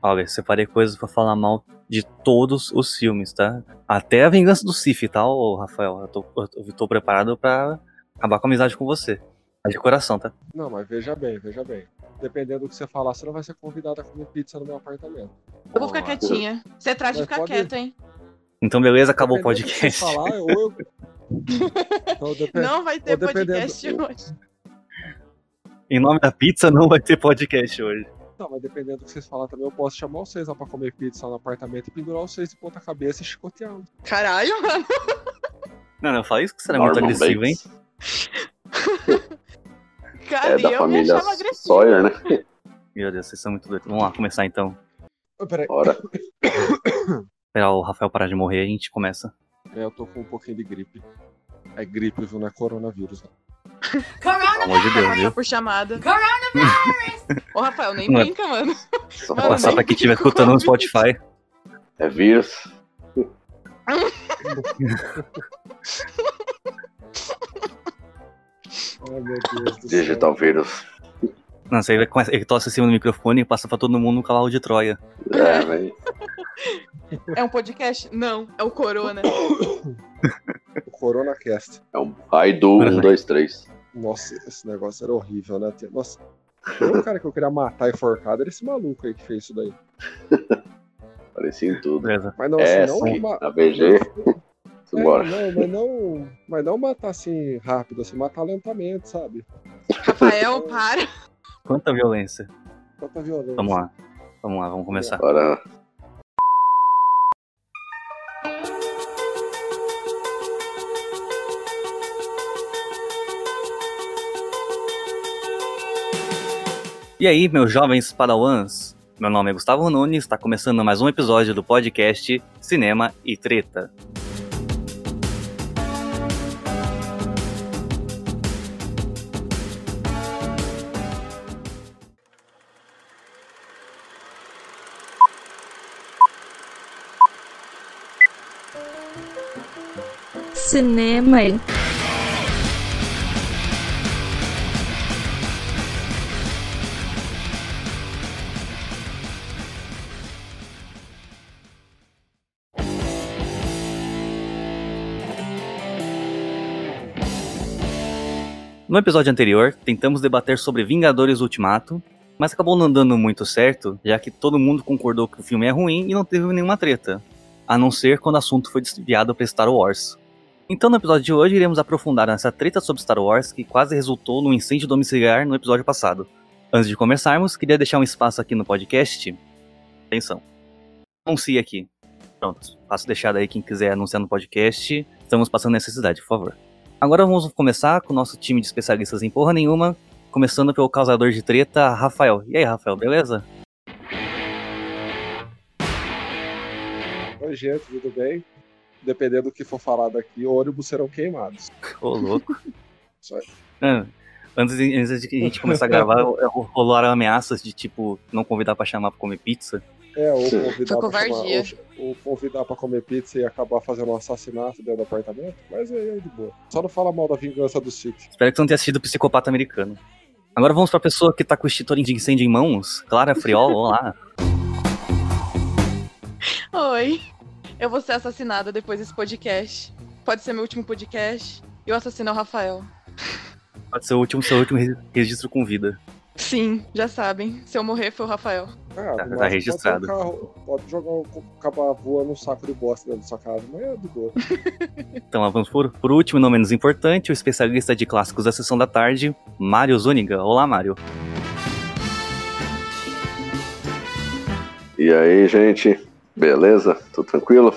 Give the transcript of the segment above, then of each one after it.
Olha, eu separei coisas pra falar mal de todos os filmes, tá? Até a Vingança do Sif, tá, ô, Rafael? Eu tô, eu tô preparado pra acabar com a amizade com você. Mas de coração, tá? Não, mas veja bem, veja bem. Dependendo do que você falar, você não vai ser convidado a comer pizza no meu apartamento. Eu vou ficar quietinha. Você traz de ficar pode- quieto, hein? Então, beleza, acabou o Dependendo do que podcast. você falar, eu... Então, depe- Não vai ter dependendo- podcast hoje. Em nome da pizza, não vai ter podcast hoje. Não, mas dependendo do que vocês falar também, eu posso chamar vocês lá pra comer pizza no apartamento e pendurar vocês de ponta cabeça e chicotear. Caralho, mano. Não, não, fala isso que será muito Norman agressivo, hein? Cara, É da eu me família agressiva. Sawyer, né? Meu Deus, vocês são muito doidos. Vamos lá, começar então. Peraí, Ora, Esperar o Rafael parar de morrer, a gente começa. é, eu tô com um pouquinho de gripe. É gripe, viu? Não é coronavírus. Não. Pelo amor de Deus, viu? por chamada. Ô, Rafael, nem Mano. brinca, mano. só Vou Mano, passar pra quem estiver escutando no Spotify. é vírus. Ai, meu Deus Digital vírus. Não, você aí vai começar, ele tosse em cima do microfone e passa pra todo mundo no cavalo de Troia. É, velho. É um podcast? Não, é o Corona. O CoronaCast. É um Raidu 1, 2, 3. Nossa, esse negócio era horrível, né? tia? Nossa, o cara que eu queria matar enforcado era esse maluco aí que fez isso daí. Parecia em tudo. Mas não, É, assim, sim, não. na BG. É, Simbora. não, mas não, mas não matar assim rápido, assim, matar lentamente, sabe? Rafael, para. Quanta violência. Quanta violência. Vamos lá. Vamos lá, vamos começar. Agora. E aí, meus jovens padawans? Meu nome é Gustavo Nunes, está começando mais um episódio do podcast Cinema e Treta. cinema e No episódio anterior, tentamos debater sobre Vingadores Ultimato, mas acabou não dando muito certo, já que todo mundo concordou que o filme é ruim e não teve nenhuma treta, a não ser quando o assunto foi desviado para Star Wars. Então, no episódio de hoje, iremos aprofundar nessa treta sobre Star Wars que quase resultou no incêndio domiciliar no episódio passado. Antes de começarmos, queria deixar um espaço aqui no podcast. Atenção. Anuncie aqui. Pronto, passo deixado aí quem quiser anunciar no podcast. Estamos passando necessidade, por favor. Agora vamos começar com o nosso time de especialistas em porra nenhuma, começando pelo causador de treta, Rafael. E aí, Rafael, beleza? Oi, gente, tudo bem? Dependendo do que for falado aqui, ônibus serão queimados. Ô, louco. Isso aí. Ah, antes, de, antes de a gente começar a gravar, rolaram ameaças de, tipo, não convidar pra chamar pra comer pizza. É, ou convidar, pra chamar- ou- ou convidar pra comer pizza e acabar fazendo um assassinato dentro do apartamento, mas aí é de boa. Só não fala mal da vingança do City. Espero que você não tenha assistido Psicopata Americano. Agora vamos pra pessoa que tá com o extintor de incêndio em mãos, Clara Friol, olá. Oi. Eu vou ser assassinada depois desse podcast. Pode ser meu último podcast. E o assassino é o Rafael. Pode ser o último, seu último re- registro com vida. Sim, já sabem. Se eu morrer, foi o Rafael. Ah, Tá- no tá registrado. Pode, carro- pode jogar um acabar voando um saco de bosta dentro da sua casa, mas é de boa. Então lá vamos por, por último e não menos importante, o especialista de clássicos da sessão da tarde, Mário Zuniga. Olá, Mário. E aí, gente? Beleza? Tudo tranquilo?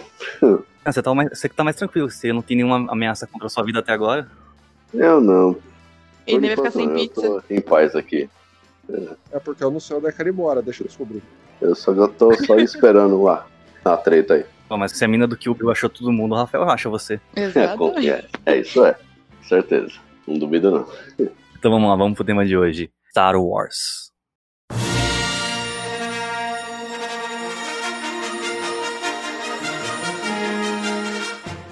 Ah, você, tá mais, você que tá mais tranquilo, você não tem nenhuma ameaça contra a sua vida até agora. Eu não. Ele vai ficar sem pizza. Eu tô em paz aqui. É porque eu não sei onde é que ele mora, deixa eu descobrir. Eu só eu tô só esperando lá a treta aí. Bom, mas se a mina do Kill achou todo mundo, o Rafael acha você. É, Exatamente. é, é isso é. Certeza. Não duvido não. Então vamos lá, vamos pro tema de hoje. Star Wars.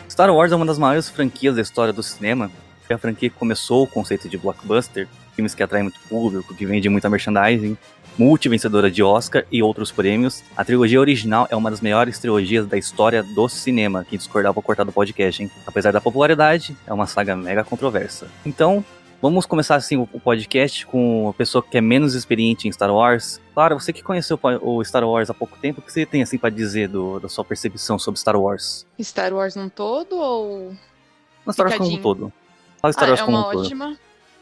Star Wars é uma das maiores franquias da história do cinema. Foi a franquia que começou o conceito de blockbuster filmes que atraem muito público, que vendem muita merchandising, multi-vencedora de Oscar e outros prêmios. A trilogia original é uma das melhores trilogias da história do cinema. Quem discordar, vou cortar do podcast, hein? Apesar da popularidade, é uma saga mega controversa. Então, vamos começar assim o podcast com uma pessoa que é menos experiente em Star Wars. Claro, você que conheceu o Star Wars há pouco tempo, o que você tem assim para dizer do- da sua percepção sobre Star Wars? Star Wars num todo ou. Não Star Wars como um todo. Fala Star Ah, Wars é como uma um todo.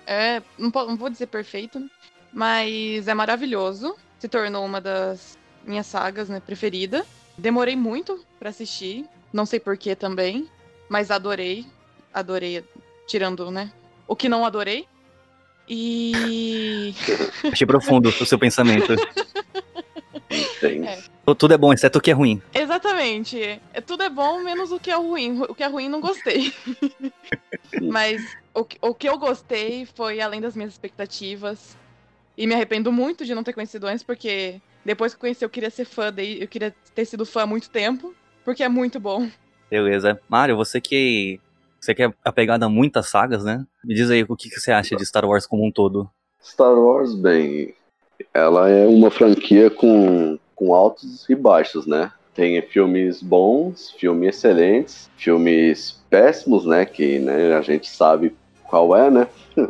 É, não, vou dizer perfeito, mas é maravilhoso. Se tornou uma das minhas sagas, né, preferida. Demorei muito pra assistir, não sei porquê também, mas adorei. Adorei, tirando, né? O que não adorei. E. Achei profundo o seu pensamento. É. Tudo é bom, exceto o que é ruim. Exatamente. É, tudo é bom, menos o que é ruim. O que é ruim não gostei. Mas o, que- o que eu gostei foi além das minhas expectativas. E me arrependo muito de não ter conhecido antes, porque depois que eu conheci, eu queria ser fã, daí eu queria ter sido fã há muito tempo, porque é muito bom. Beleza. Mário, você que. Você que é apegado a muitas sagas, né? Me diz aí o que, que você acha de Star Wars como um todo. Star Wars, bem, ela é uma franquia com, com altos e baixos, né? Tem filmes bons, filmes excelentes, filmes péssimos, né? Que né, a gente sabe qual é, né?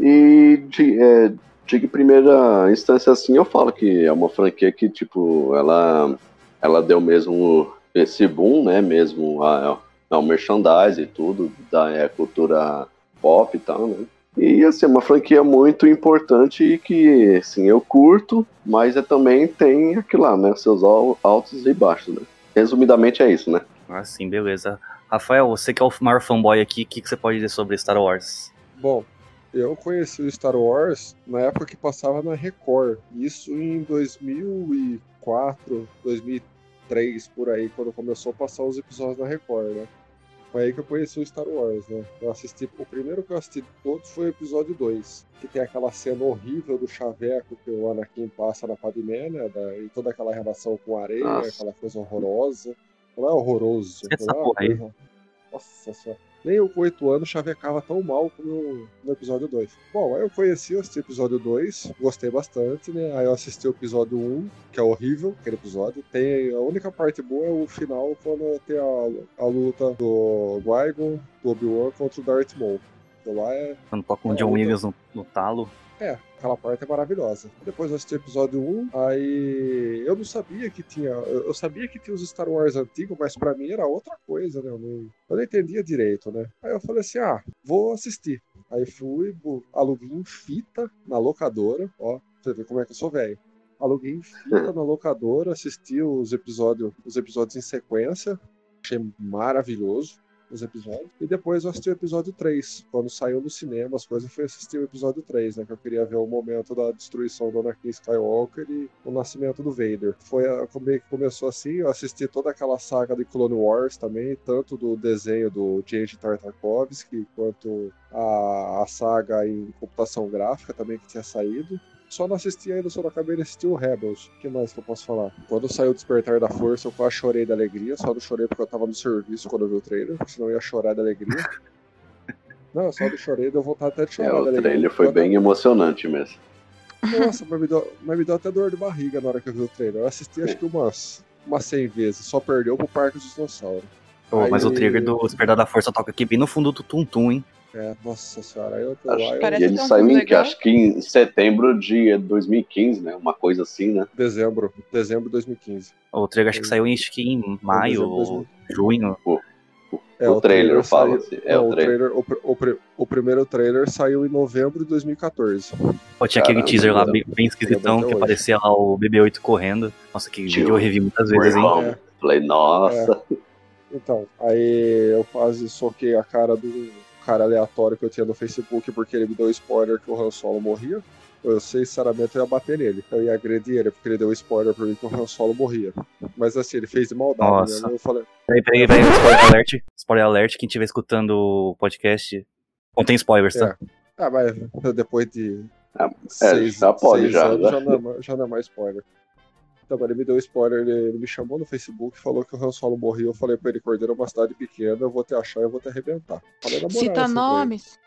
E de, é, de primeira instância, assim, eu falo que é uma franquia que, tipo, ela, ela deu mesmo esse boom, né? Mesmo a- ao merchandise e tudo, da é, cultura pop e tal, né? E assim, é uma franquia muito importante e que, assim, eu curto, mas é, também tem aquilo lá, né? Seus al- altos e baixos, né? Resumidamente é isso, né? Ah, sim, beleza. Rafael, você que é o maior fanboy aqui, o que, que você pode dizer sobre Star Wars? Bom, eu conheci o Star Wars na época que passava na Record. Isso em 2004, 2003, por aí, quando começou a passar os episódios na Record, né? Foi aí que eu conheci o Star Wars, né? Eu assisti, o primeiro que eu assisti de todos foi o episódio 2, que tem aquela cena horrível do chaveco que o Anakin passa na Padmé, né? Da, e toda aquela relação com a areia, Nossa. aquela coisa horrorosa. Não é horroroso. Essa é uma porra aí. Nossa senhora. Nem eu com 8 anos chavecava tão mal como no episódio 2. Bom, aí eu conheci esse episódio 2, gostei bastante, né? Aí eu assisti o episódio 1, que é horrível, aquele episódio. Tem a única parte boa é o final, quando tem a, a luta do Qui-Gon, do Obi-Wan contra o Darth Maul. Então lá é, Quando toca um É, John. Williams no, no talo. É, aquela parte é maravilhosa. Depois eu assisti episódio 1, aí eu não sabia que tinha. Eu sabia que tinha os Star Wars antigos, mas pra mim era outra coisa, né? Eu não, eu não entendia direito, né? Aí eu falei assim: ah, vou assistir. Aí fui, aluguei em fita na locadora, ó, pra você ver como é que eu sou velho. Aluguei em fita na locadora, assisti os episódios, os episódios em sequência, achei maravilhoso os episódios. E depois eu assisti o episódio 3. Quando saiu no cinema as coisas, eu fui assistir o episódio 3, né? Que eu queria ver o momento da destruição do Anakin Skywalker e o nascimento do Vader. Foi a, é que começou assim, eu assisti toda aquela saga de Clone Wars também, tanto do desenho do James Tartakovsky, quanto a, a saga em computação gráfica também que tinha saído. Só não assisti ainda, só não acabei de assistir o Rebels. O que mais que eu posso falar? Quando saiu o Despertar da Força, eu quase chorei da alegria. Só não chorei porque eu tava no serviço quando eu vi o trailer, porque senão eu ia chorar da alegria. Não, eu só não chorei, deu vontade até de É, chorar da o alegria. trailer foi bem emocionante mesmo. Nossa, mas me, deu, mas me deu até dor de barriga na hora que eu vi o trailer. Eu assisti acho que umas, umas 100 vezes, só perdeu pro Parque dos Dinossauros. Pô, mas o trigger do Despertar da Força toca aqui bem no fundo do tum-tum, hein? É, nossa senhora, aí eu tô Acho lá, eu, e ele saiu em, acho que em setembro de 2015, né? Uma coisa assim, né? dezembro, dezembro de 2015. O trigger acho que saiu em, acho que em maio ou junho. É, o, trailer, eu falo saiu- assim. É, não, o trailer. o, o, o primeiro trailer saiu em novembro de 2014. Pô, tinha aquele Caramba, teaser lá bem, bem esquisitão, que hoje. aparecia lá o BB-8 correndo. Nossa, que Tio, vídeo eu revi muitas vezes, hein? É. Falei, nossa. Então, aí eu quase soquei a cara do cara aleatório que eu tinha no Facebook porque ele me deu spoiler que o Han Solo morria. Eu, sinceramente, eu ia bater nele. Eu ia agredir ele porque ele deu spoiler pra mim que o Han Solo morria. Mas assim, ele fez de maldade Nossa. mesmo. Eu falei, Peraí, peraí, peraí, spoiler alert. Spoiler alert, quem estiver escutando o podcast, contém spoilers, tá? ah, mas depois de Ah, seis, já pode, seis já, anos já. já não, é, já não é mais spoiler. Então, ele me deu spoiler, ele, ele me chamou no Facebook, falou que o Han Solo morreu. Eu falei pra ele, Cordeiro é uma cidade pequena, eu vou te achar e eu vou te arrebentar. Falei na moral, Cita nomes.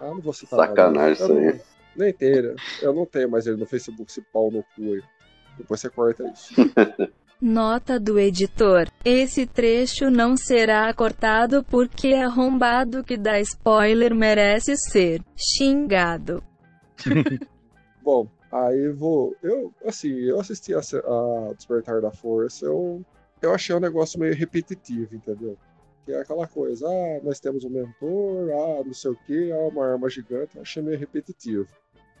Ah, não vou citar Sacanagem nome. isso aí. Não- Nem tem. Eu não tenho mais ele no Facebook, esse pau no cu aí. Depois você corta isso. Nota do editor: Esse trecho não será cortado porque arrombado que dá spoiler merece ser xingado. Bom, aí vou. Eu, assim, eu assisti a, a Despertar da Força, eu, eu achei um negócio meio repetitivo, entendeu? Que é aquela coisa, ah, nós temos um mentor, ah, não sei o que, ah, uma arma gigante, eu achei meio repetitivo.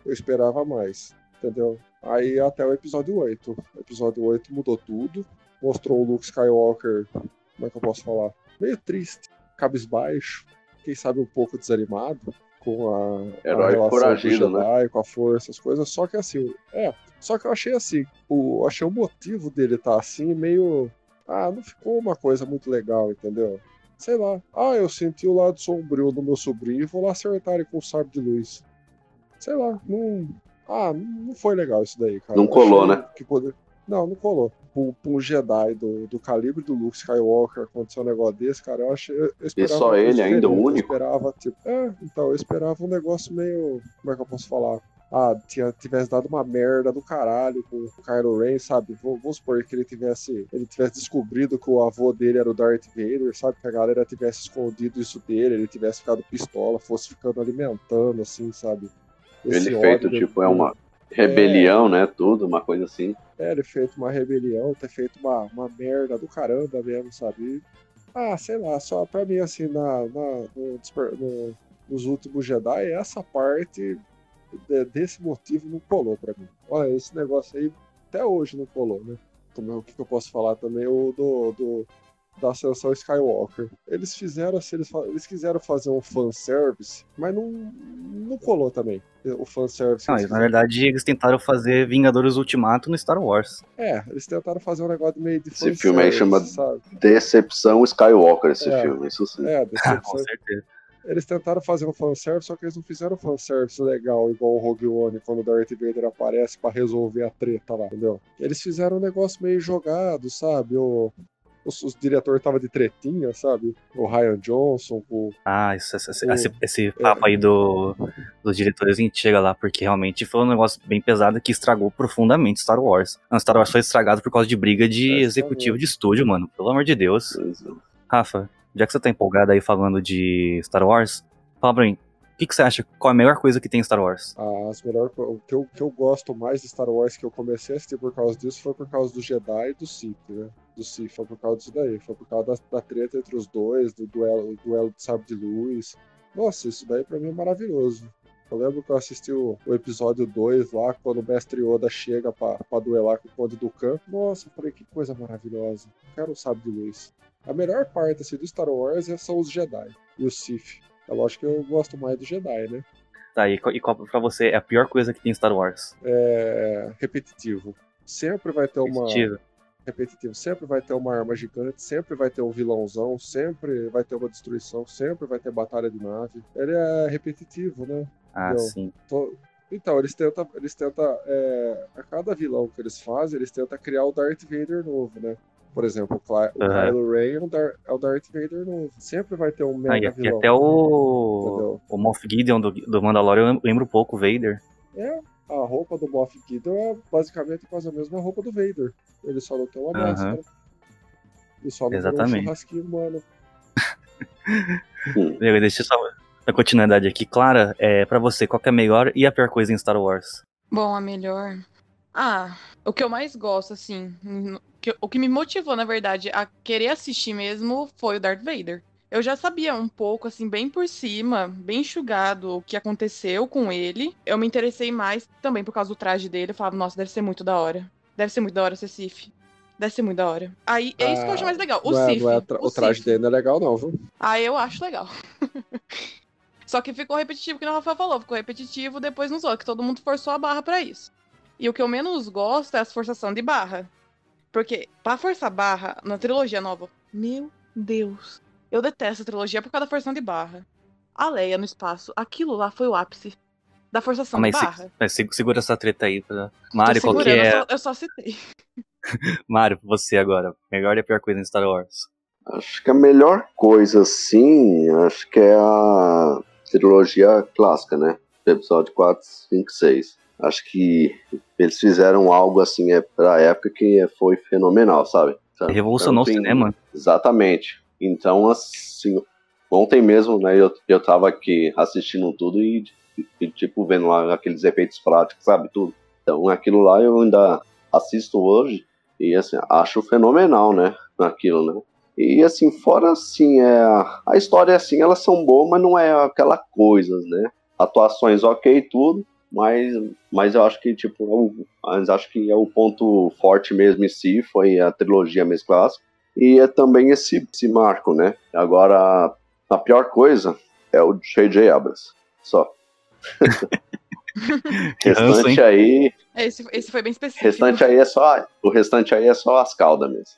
Eu esperava mais, entendeu? Aí até o episódio 8. O episódio 8 mudou tudo, mostrou o Luke Skywalker, como é que eu posso falar? Meio triste, cabisbaixo, quem sabe um pouco desanimado com a, Herói a foragido, do Jedi, com a força, as coisas. Só que assim, é. Só que eu achei assim, o, achei o motivo dele estar assim meio. Ah, não ficou uma coisa muito legal, entendeu? Sei lá. Ah, eu senti o lado sombrio do meu sobrinho e vou lá acertar ele com o sabre de luz. Sei lá, não. Ah, não foi legal isso daí, cara. Não colou, achei né? poder- Não, não colou. Pra um- Jedi do, do calibre do Luke Skywalker acontecer um negócio desse, cara, eu achei. Eu esperava só uma coisa ele ainda, o único? Eu esperava, tipo. É, então, eu esperava um negócio meio. Como é que eu posso falar? Ah, tinha, tivesse dado uma merda do caralho com o Kylo Ren, sabe? V- Vamos supor que ele tivesse, ele tivesse descobrido que o avô dele era o Darth Vader, sabe? Que a galera tivesse escondido isso dele, ele tivesse ficado pistola, fosse ficando alimentando, assim, sabe? Esse Ele feito, tipo, é uma rebelião, né? Tudo, uma coisa assim. é, ele feito uma rebelião, ter feito uma, uma merda do caramba mesmo, sabe? Ah, sei lá, só pra mim, assim, na, na- no no- nos últimos Jedi, essa parte de- desse motivo não colou pra mim. Olha, esse negócio aí até hoje não colou, né? Também, o que, que eu posso falar também? O do, do- da Ascensão Skywalker. Eles fizeram assim, eles, eles quiseram fazer um fanservice, mas não, não colou também. O fanservice. Não, eles na verdade, eles tentaram fazer Vingadores Ultimato no Star Wars. É, eles tentaram fazer um negócio meio de Esse filme aí chama- sabe? Decepção Skywalker, esse É. filme, isso sim. É, Ah, decepção. com certeza. Eles tentaram fazer um fanservice, só que eles não fizeram um fanservice legal, igual o Rogue One, quando o Darth Vader aparece pra resolver a treta lá, entendeu? Eles fizeram um negócio meio jogado, sabe? O, os, os diretor tava de tretinha, sabe? O Ryan Johnson, o... Ah, isso- esse, O- esse- esse papo aí do, dos diretores a gente chega lá, porque realmente foi um negócio bem pesado que estragou profundamente Star Wars. Não, Star Wars foi estragado por causa de briga de É, executivo de estúdio, mano. Pelo amor de Deus. É. Rafa, já que você tá empolgado aí falando de Star Wars, fala pra mim, o que, que você acha? Qual a melhor coisa que tem em Star Wars? As melhor, o, que eu, que eu gosto mais de Star Wars, que eu comecei a assistir por causa disso, foi por causa do Jedi e do Sith, né? Do Sith, foi por causa disso daí. Foi por causa da, da treta entre os dois, do duelo, duelo de sabre de luz. Nossa, isso daí pra mim é maravilhoso. Eu lembro que eu assisti o, o episódio 2 lá, quando o Mestre Yoda chega pra, pra duelar com o Conde Dukan. Nossa, eu falei, que coisa maravilhosa. Quero o sabre de luz. A melhor parte assim, do Star Wars é- são os Jedi e os Sith. É lógico que eu gosto mais do Jedi, né? Tá, e, qual- e qual pra você é a pior coisa que tem em Star Wars? É repetitivo. Sempre vai ter uma. Repetitivo. repetitivo. Sempre vai ter uma arma gigante, sempre vai ter um vilãozão, sempre vai ter uma destruição, sempre vai ter batalha de nave. Ele é repetitivo, né? Ah, Não. sim. Tô- Então, eles tentam, eles tentam é, a cada vilão que eles fazem, eles tentam criar o Darth Vader novo, né? Por exemplo, o, Cly- o Aham. Kylo Ren é o, Dar- é o Darth Vader novo. Sempre vai ter um Ah, e, mega e vilão. até o, Entendeu? o Moff Gideon do, do Mandalorian eu lem- lembro um pouco, o Vader. É, a roupa do Moff Gideon é basicamente quase a mesma roupa do Vader. Ele só não tem uma Aham. máscara. Ele só não tem um Exatamente. churrasquinho humano. Beleza, Deixa eu só a continuidade aqui. Clara, é, pra você, qual que é a melhor e a pior coisa em Star Wars? Bom, a melhor. Ah, o que eu mais gosto, assim, que- o que me motivou, na verdade, a querer assistir mesmo foi o Darth Vader. Eu já sabia um pouco, assim, bem por cima, bem enxugado o que aconteceu com ele. Eu me interessei mais também por causa do traje dele. Eu falava, nossa, deve ser muito da hora. Deve ser muito da hora ser Sif. Deve ser muito da hora. Aí, é isso que eu acho mais legal. O não é, Sif. não é tra- o, traje Sif. dele não é legal, não, viu? Ah, eu acho legal. Só que ficou repetitivo, que o Rafael falou. Ficou repetitivo depois nos outros, que todo mundo forçou a barra pra isso. E o que eu menos gosto é as forçação de barra. Porque, pra forçar barra, na trilogia nova, meu Deus. Eu detesto a trilogia por causa da forçação de barra. A Leia no espaço, aquilo lá foi o ápice da forçação Ah, mas de se- barra. mas se- segura essa treta aí. Pra... Tô Mário, qual que é... eu, só, eu só citei. Mário, você agora. Melhor e a pior coisa em Star Wars? Acho que a melhor coisa, sim, acho que é a trilogia clássica, né? episódio 4, 5, 6. Acho que eles fizeram algo assim é, pra época que foi fenomenal, sabe? Então, Revolucionou o tem- cinema. Exatamente. Então, assim, ontem mesmo, né, eu, eu tava aqui assistindo tudo e, e, tipo, vendo lá aqueles efeitos práticos, sabe, tudo. Então, aquilo lá eu ainda assisto hoje e, assim, acho fenomenal, né, naquilo, né. E, assim, fora, assim, é, a história, assim, elas são boas, mas não é aquela coisa, né. Atuações ok, tudo, mas, mas eu acho que, tipo, é o- mas acho que é o ponto forte mesmo em si, foi a trilogia mesmo clássica. E é também esse, esse marco, né? Agora, a pior coisa é o J.J. Abrams. Só. Restante aí, Esse, esse foi bem específico. restante aí é só, o restante aí é só as caudas mesmo.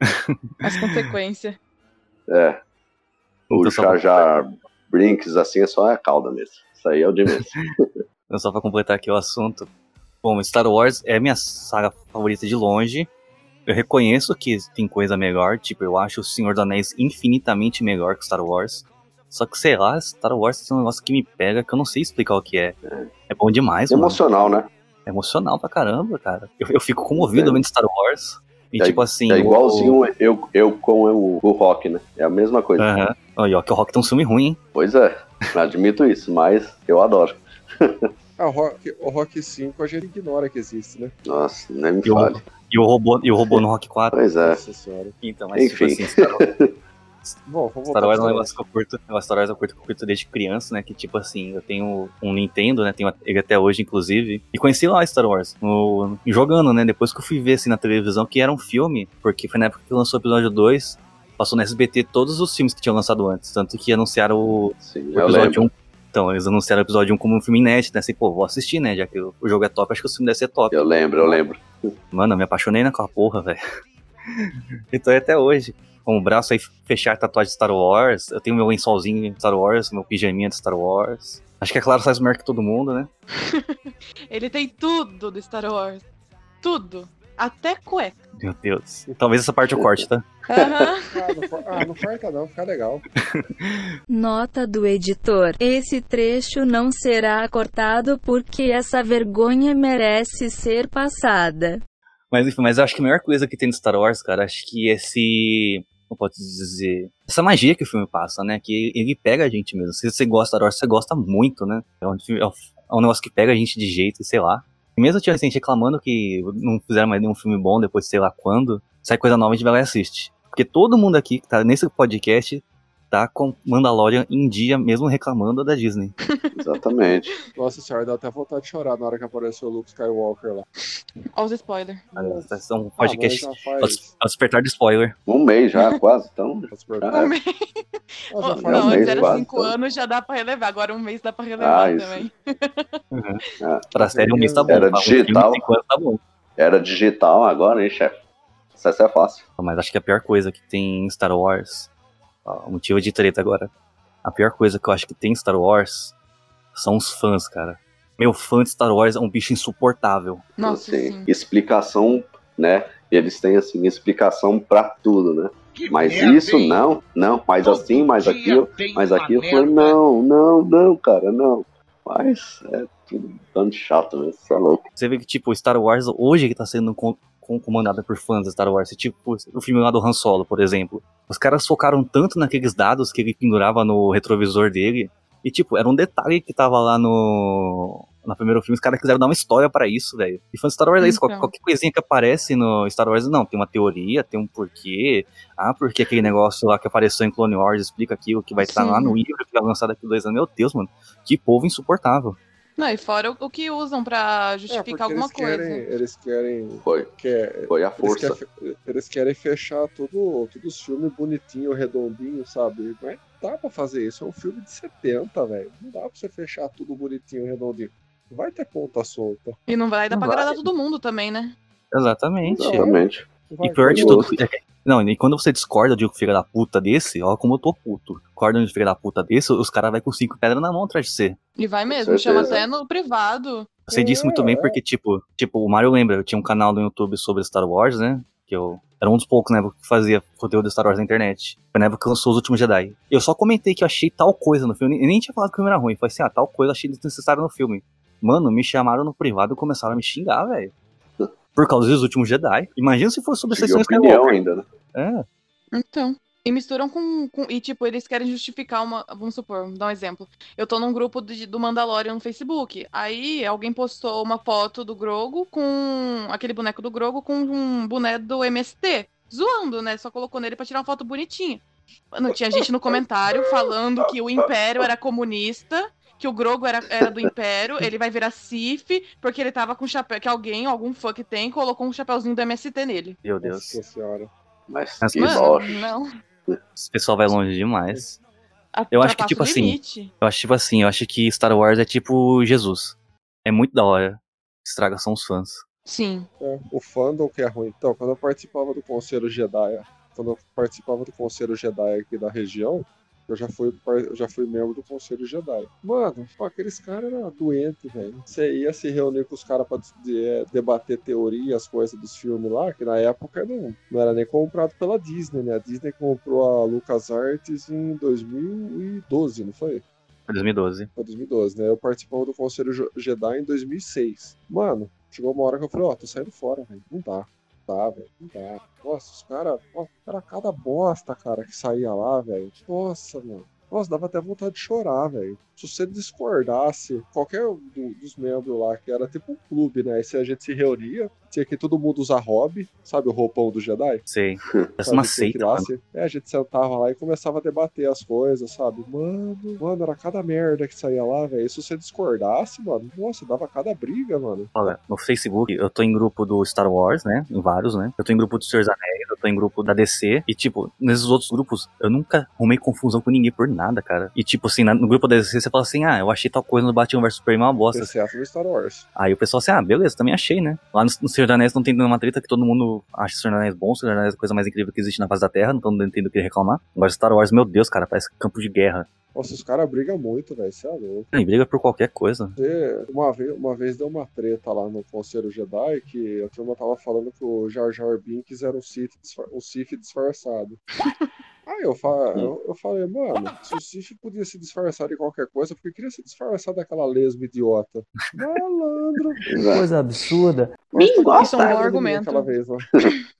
As consequências. É. O Jar Jar Brinks, assim, é só a cauda mesmo. Isso aí é o de menos. Então, só pra completar aqui o assunto. Bom, Star Wars é minha saga favorita de longe. Eu reconheço que tem coisa melhor, tipo, eu acho o Senhor dos Anéis infinitamente melhor que Star Wars. Só que, sei lá, Star Wars tem um negócio que me pega que eu não sei explicar o que é. É bom demais, mano. Emocional, né? É emocional pra caramba, cara. Eu, eu fico comovido É. vendo Star Wars. E É- tipo assim. É o- igualzinho eu, eu com o, o Rock, né? É a mesma coisa. Aham. Olha, ó, que o Rock tem um filme ruim, hein? Pois é, admito isso, mas eu adoro. Ah, o Rock, o Rock 5 a gente ignora que existe, né? Nossa, nem me E o, fale. e o robô, e o robô no Rock 4. Pois é. Nossa senhora. Então, mas tipo Enfim. assim, Star Wars, Bom, vamos Star Wars é um negócio que eu curto. negócio Star Wars eu curto, que eu curto desde criança, né? Que tipo assim, eu tenho um Nintendo, né? Tenho ele até hoje, inclusive. E conheci lá Star Wars, no, jogando, né? Depois que eu fui ver assim na televisão, que era um filme, porque foi na época que lançou o episódio 2, passou no SBT todos os filmes que tinham lançado antes. Tanto que anunciaram o, Sim, o episódio lembro. 1. Então, eles anunciaram o episódio 1 como um filme inédito, né? Assim, pô, vou assistir, né? Já que o, jogo é top, acho que o filme deve ser top. Eu lembro, eu lembro. Mano, eu me apaixonei naquela porra, velho. então até hoje. Com o braço aí fechar tatuagem de Star Wars. Eu tenho meu lençolzinho de Star Wars, meu pijaminha de Star Wars. Acho que é claro, faz maior que todo mundo, né? Ele tem tudo do Star Wars. Tudo. Até cueca. Meu Deus. Talvez essa parte eu corte, tá? Aham. Ah, não, for- ah, não não, fica legal. Nota do editor: Esse trecho não será cortado porque essa vergonha merece ser passada. Mas enfim, mas eu acho que a melhor coisa que tem no Star Wars, cara, acho que esse. Como pode dizer? Essa magia que o filme passa, né? Que ele pega a gente mesmo. Se você gosta de Star Wars, você gosta muito, né? É um, filme- é um- é um negócio que pega a gente de jeito, sei lá. E mesmo tinha gente reclamando que não fizeram mais nenhum filme bom depois de sei lá quando, sai coisa nova, a gente vai lá e assiste. Porque todo mundo aqui que tá nesse podcast tá com Mandalorian em dia, mesmo reclamando da Disney. Exatamente. Nossa senhora, dá até vontade de chorar na hora que apareceu o Luke Skywalker lá. Olha os spoilers. É um Ah, podcast faz. ao despertar de spoiler. Um mês já, quase. Então, per- Ah, Um mês. Ah, Oh, não, um antes era quase, cinco então. anos, já dá pra relevar. Agora um mês dá pra relevar Ah, isso. também. Pra série, um mês tá bom. Era um filme, digital. anos tá bom. era digital agora, hein, chefe? Isso é fácil. Mas acho que a pior coisa que tem em Star Wars, ó, motivo de treta agora, a pior coisa que eu acho que tem em Star Wars são os fãs, cara. Meu fã de Star Wars é um bicho insuportável. Nossa, assim, sim. explicação, né? Eles têm, assim, explicação pra tudo, né? Que Mas merda, isso hein? não, não, mas Todo assim, mas aquilo, mas aquilo. Eu falei, merda. não, não, não, cara, não. Mas é tudo tanto chato, né? Isso é louco. Você vê que, tipo, Star Wars hoje que tá sendo com, com- comandada por fãs de Star Wars, tipo o filme lá do Han Solo, por exemplo. Os caras focaram tanto naqueles dados que ele pendurava no retrovisor dele. E, tipo, era um detalhe que tava lá no. No primeiro filme, os caras quiseram dar uma história pra isso, velho. E fã de Star Wars é isso. Então. Qualquer, qualquer coisinha que aparece no Star Wars, não, tem uma teoria, tem um porquê. Ah, porque aquele negócio lá que apareceu em Clone Wars explica aquilo que vai estar Sim. lá no livro que vai lançar daqui a dois anos. Meu Deus, mano. Que povo insuportável. Não, e fora o, o que usam pra É, justificar porque alguma eles coisa. querem, eles querem, Foi, quer, foi a eles, força. querem, eles querem fechar tudo, tudo os filmes bonitinho, redondinho, sabe? Mas não dá pra fazer isso, é um filme de 70, velho. Não dá pra você fechar tudo bonitinho, redondinho. Vai ter ponta solta. E não vai dar Não pra vai. agradar todo mundo também, né? Exatamente. Exatamente. Vai E pior de tudo. é Não, e quando você discorda de um filho da puta desse, ó, como eu tô puto. Discorda de um filho da puta desse, os caras vão com cinco pedras na mão atrás de você. E vai mesmo, chama até no privado. Você disse muito bem É, porque, tipo, tipo, o Mario lembra, eu tinha um canal no YouTube sobre Star Wars, né? Que eu Era um dos poucos na época que fazia conteúdo de Star Wars na internet. Foi na época que lançou os últimos Jedi. Eu só comentei que eu achei tal coisa no filme. Eu nem tinha falado que o filme era ruim. Falei assim, ah, tal coisa eu achei desnecessário no filme. Mano, me chamaram no privado e começaram a me xingar, velho. Por causa dos últimos Jedi. Imagina se fosse sobre Tive sessões opinião ainda, né? É. Então. E misturam com, com- E, tipo, eles querem justificar uma. Vamos supor, vou dar um exemplo. Eu tô num grupo de- do Mandalorian no Facebook. Aí alguém postou uma foto do Grogo com. aquele boneco do Grogo com um boneco do MST. Zoando, né? Só colocou nele pra tirar uma foto bonitinha. Mano, tinha gente no comentário falando que o Império era comunista. Que o Grogo era, era do Império, ele vai virar Sif, porque ele tava com chapéu. Que alguém, algum fã que tem, colocou um chapéuzinho do MST nele. Meu Deus. Nossa senhora. Mas Mas, que Mano, não. Esse pessoal vai longe demais. Eu acho que, tipo assim, limite. Eu acho tipo assim, eu acho que Star Wars é tipo Jesus. É muito da hora. Estraga são os fãs. Sim. É, o fandom que é ruim. Então, quando eu participava do Conselho Jedi, quando eu participava do Conselho Jedi aqui da região, eu já fui, eu já fui membro do Conselho Jedi. Mano, pô, aqueles caras eram doentes, velho. Você ia se reunir com os caras pra de- é, debater teorias, coisas dos filmes lá, que na época não, não era nem comprado pela Disney, né? A Disney comprou a LucasArts em 2012, não foi? Foi 2012. Foi 2012, né? Eu participava do Conselho Jedi em 2006. Mano, chegou uma hora que eu falei, ó, tô saindo fora, velho. Não dá. Dá, velho. Não dá. Nossa, os caras. Era cada bosta, cara, que saía lá, velho. Nossa, mano. Nossa, dava até vontade de chorar, velho. Se você discordasse, qualquer um do- dos membros lá, que era tipo um clube, né? Aí se a gente se reunia, tinha que todo mundo usar hobby, sabe o roupão do Jedi? É Sabe, uma seita, É, a gente sentava lá e começava a debater as coisas, sabe? Mano, mano, era cada merda que saía lá, velho. E Se você discordasse, mano, nossa, dava cada briga, mano. Olha, no Facebook eu tô em grupo do Star Wars, né? Em vários, né? Eu tô em grupo do Senhor dos Anéis, eu tô em grupo da DC. E, tipo, nesses outros grupos, eu nunca arrumei confusão com ninguém por nada, cara. E, tipo, assim, na- no grupo da DC você fala assim, ah, eu achei tal coisa no Batman vs Superman uma bosta. Exceto no Star Wars. Aí o pessoal assim, ah, beleza, também achei, né? Lá no, no Senhor dos Anéis não tem nenhuma treta que todo mundo acha o Senhor dos Anéis bom, o Senhor dos Anéis é a coisa mais incrível que existe na face da Terra, não tô entendendo o que reclamar. Agora Star Wars, meu Deus, cara, parece campo de guerra. Nossa, os caras brigam muito, velho. Você é louco. E briga por qualquer coisa. Você- Uma vez, uma vez deu uma treta lá no Conselho Jedi que a turma tava falando que o Jar Jar Binks era um Sith, disfar- um Sith disfarçado. Aí eu, fa- eu, eu falei, mano, se o Sith podia se disfarçar de qualquer coisa, porque queria se disfarçar daquela lesma idiota. Malandro. Coisa absurda. Isso é um bom mim argumento. Aquela vez, lá.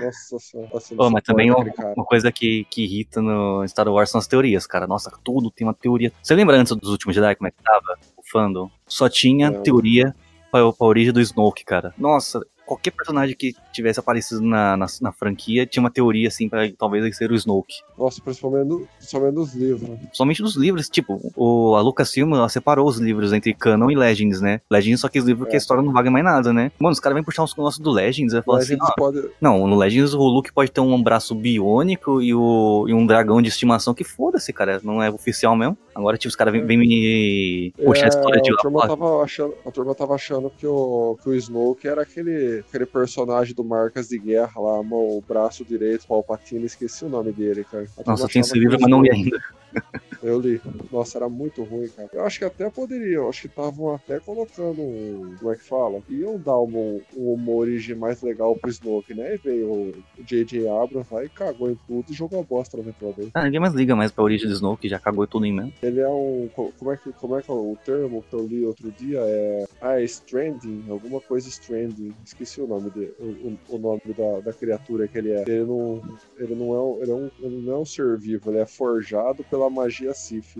Nossa senhora. Ô, mas também uma, uma coisa que, que irrita no Star Wars são as teorias, cara. Nossa, tudo tem uma teoria. Você lembra antes dos últimos Jedi como é que tava? O fandom? Só tinha Não. teoria pra, pra origem do Snoke, cara. Nossa, qualquer personagem que tivesse aparecido na, na, na franquia tinha uma teoria, assim, pra talvez ele ser o Snoke. Nossa, principalmente, principalmente nos livros. Somente dos livros, tipo, o, a Lucasfilm, ela separou os livros entre Canon e Legends, né? Legends, só que os livros que a É. história não vaga mais nada, né? Mano, os caras vêm puxar uns negócios do Legends e falar Mas assim, eles ó, podem. não, no Legends o Luke pode ter um braço biônico e, o, e um dragão de estimação que foda-se, cara. Não é oficial mesmo. Agora, tipo, os caras vêm vêm me puxar a história de É, a lá. turma falar, tava achando, a turma tava achando que o, que o Snoke era aquele, aquele personagem do Marcas de Guerra lá, mão, o braço direito, Palpatine, esqueci o nome dele, cara. Nossa, achava esse livro, o mas não li ainda. Eu li. Nossa, era muito ruim, cara. Eu acho que até poderiam, acho que estavam até colocando um. Como é que fala? Iam dar uma, uma origem mais legal pro Snoke, né? E veio o J.J. Abrams lá e cagou em tudo e jogou a bosta na ventilador. Ah, ninguém mais liga mais pra origem do Snoke, já cagou tudo em mesmo. Ele é um. co- Como é que, como é, que é o termo que eu li outro dia? É. Ah, é Stranding, alguma coisa Stranding. Esqueci o nome dele. O, o- nome da, da criatura que ele é. Ele não. Ele não é, um- ele, é um, ele não é um ser vivo, ele é forjado pela magia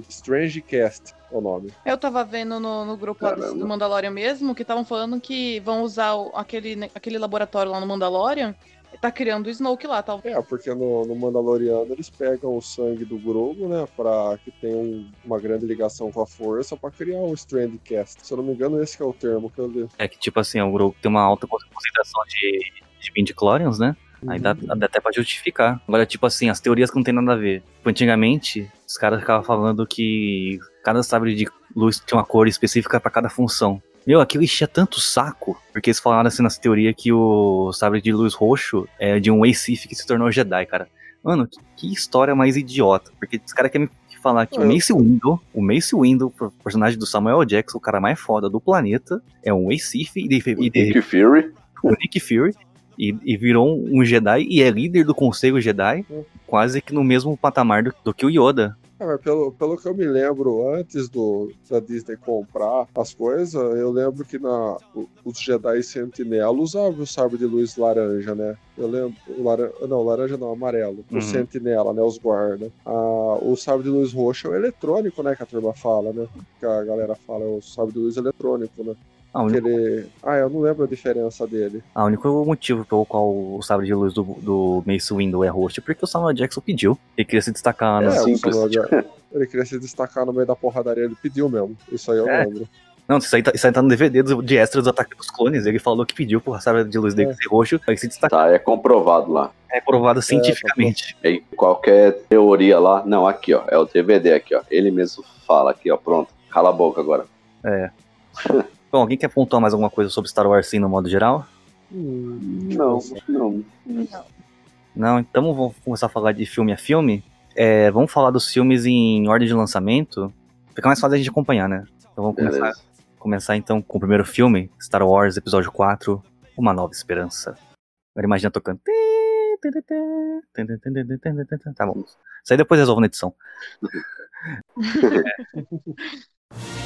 Strange Cast é o nome. Eu tava vendo no, no grupo lá do, Caramba. do Mandalorian mesmo que estavam falando que vão usar o- aquele, aquele laboratório lá no Mandalorian. Tá criando o Snoke lá, tá? É, porque no, no Mandaloriano eles pegam o sangue do Grogu, né? Pra que tenha um- uma grande ligação com a força pra criar o Strand Cast. Se eu não me engano, esse que é o termo que eu li. É que, tipo assim, o Grogu tem uma alta concentração de, de midi-chlorians, né? Aí dá, dá até pra justificar. Agora, tipo assim, as teorias que não tem nada a ver. Tipo, antigamente, os caras ficavam falando que cada sabre de luz tinha uma cor específica pra cada função. Meu, aquilo enchia tanto saco, porque eles falaram assim nessa teoria que o sabre de luz roxo é de um Sith que se tornou Jedi, cara. Mano, que, que história mais idiota. Porque os caras querem me falar que o. Mace Windu, o Mace Windu, personagem do Samuel Jackson, o cara mais foda do planeta, é um Sith e de, e de, Nick Fury. o Nick Fury. E, e virou um Jedi e é líder do Conselho Jedi, Hum. quase que no mesmo patamar do, do que o Yoda. Ah, pelo, pelo que eu me lembro, antes do, da Disney comprar as coisas, eu lembro que na, os Jedi Sentinela usavam o sabre de luz laranja, né? Eu lembro. Laran, não, laranja não, amarelo. Uhum. O Sentinela, né? Os guarda. Ah, o sabre de luz roxo é o eletrônico, né? Que a turma fala, né? Que a galera fala, é o sabre de luz eletrônico, né? Ah, o Que único, ele... Ah, eu não lembro a diferença dele. ah, o único motivo pelo qual o sabre de luz do, do Mace Windu é roxo é porque o Samuel Jackson pediu. Ele queria se destacar É, na. simples. Ele queria se destacar no meio da porradaria, ele pediu mesmo. Isso aí eu É. lembro. Não, isso aí, tá, isso aí tá no DVD do- de extras do Ataque dos Clones. Ele falou que pediu pro sabre de luz dele É. ser roxo pra ele se destacar. Tá, é comprovado lá. É provado cientificamente. E qualquer teoria lá. Não, aqui, ó. É o DVD aqui, ó. Ele mesmo fala aqui, ó. Pronto. Cala a boca agora. Bom, alguém quer pontuar mais alguma coisa sobre Star Wars sim, no modo geral? Hum, Não, não. Não, então vamos começar a falar de filme a filme. É, vamos falar dos filmes em ordem de lançamento. Fica mais fácil a gente acompanhar, né? Então vamos começar, Beleza. começar então com o primeiro filme, Star Wars Episódio 4, Uma Nova Esperança. Agora imagina tocando. Tá bom. Isso aí depois resolve na edição.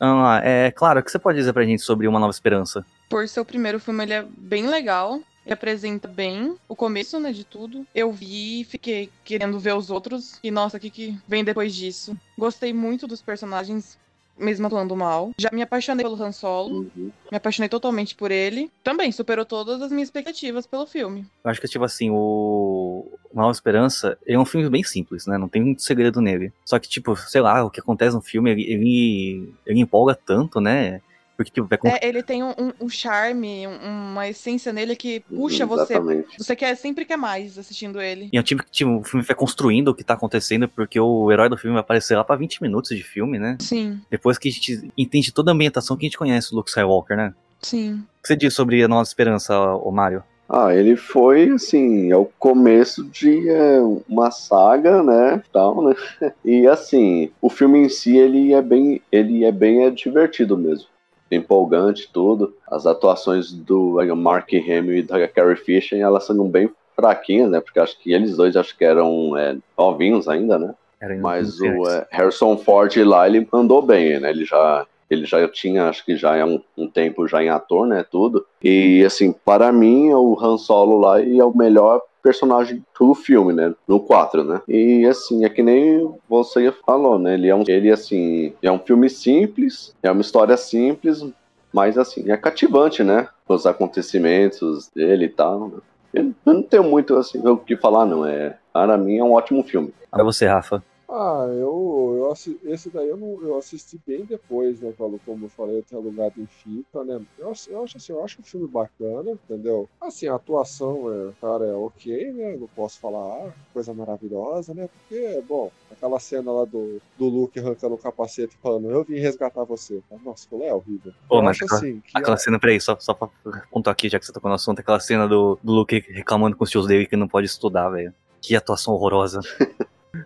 Lá. É, claro, o que você pode dizer pra gente sobre Uma Nova Esperança? Por ser o primeiro filme, ele é bem legal. Ele apresenta bem o começo, né, de tudo. Eu vi e fiquei querendo ver os outros. E, nossa, o que, que vem depois disso? Gostei muito dos personagens, mesmo atuando mal. Já me apaixonei pelo Han Solo. Uhum. Me apaixonei totalmente por ele. Também superou todas as minhas expectativas pelo filme. Eu acho que, tipo assim, o Uma Nova Esperança é um filme bem simples, né? Não tem muito segredo nele. Só que, tipo, sei lá, o que acontece no filme, ele, ele, ele empolga tanto, né? Porque, tipo, vai con- É, ele tem um, um- um charme, um- uma essência nele que puxa você. Exatamente. Você quer, sempre quer mais assistindo ele. E é um time que, tipo, o filme vai construindo o que tá acontecendo, porque o herói do filme vai aparecer lá pra 20 minutos de filme, né? Sim, Depois que a gente entende toda a ambientação que a gente conhece do Luke Skywalker, né? sim. O que você diz sobre a Nova Esperança, ô Mário? Ah, ele foi, assim, é o começo de é, uma saga, né, tal, né, e assim, o filme em si, ele é bem, ele é bem é, divertido mesmo, empolgante, tudo, as atuações do é, Mark Hamill e da Carrie Fisher, elas são bem fraquinhas, né, porque acho que eles dois, acho que eram é, novinhos ainda, né, mas o é, Harrison Ford lá, ele andou bem, né? Ele já, ele já tinha, acho que já é um, um tempo já em ator, né? Tudo. E, assim, para mim, o Han Solo lá é o melhor personagem do filme, né? No 4, né? E, assim, é que nem você falou, né? Ele é um, ele, assim, é um filme simples, é uma história simples, mas, assim, é cativante, né? Os acontecimentos dele e tal. né? Eu eu não tenho muito, assim, o que falar, não. É, para mim, é um ótimo filme. Pra você, Rafa. Ah, eu, eu assi- esse daí eu, não, eu assisti bem depois, né? Como, como eu falei, eu tinha alugado em fita, né? Eu, acho- eu acho assim, eu acho um filme bacana, entendeu? Assim, a atuação, é, cara, é ok, né? Não posso falar ah, coisa maravilhosa, né? Porque, bom, aquela cena lá do, do Luke arrancando o capacete e falando, eu vim resgatar você. Nossa, aquilo é horrível. Pô, eu mas acho aquela- assim, que Aquela cena, peraí, só, só pra contar aqui, já que você tocou no assunto, aquela cena do, do Luke reclamando com os tios dele que não pode estudar, velho. Que atuação horrorosa.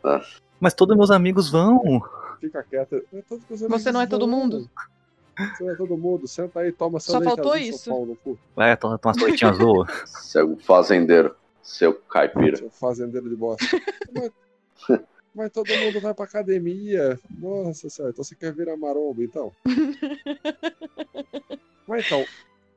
Ah. Mas todos meus amigos vão. fica quieto. É Você não é todo vão. mundo. Você não é todo mundo. Senta aí, toma seu Só leite faltou azul, isso. pau no cu. Vai, toma toma umas leitinhas azul. Seu fazendeiro, seu caipira. Seu fazendeiro de bosta. mas, mas todo mundo vai pra academia. Nossa senhora, então você quer virar maromba, então? mas então,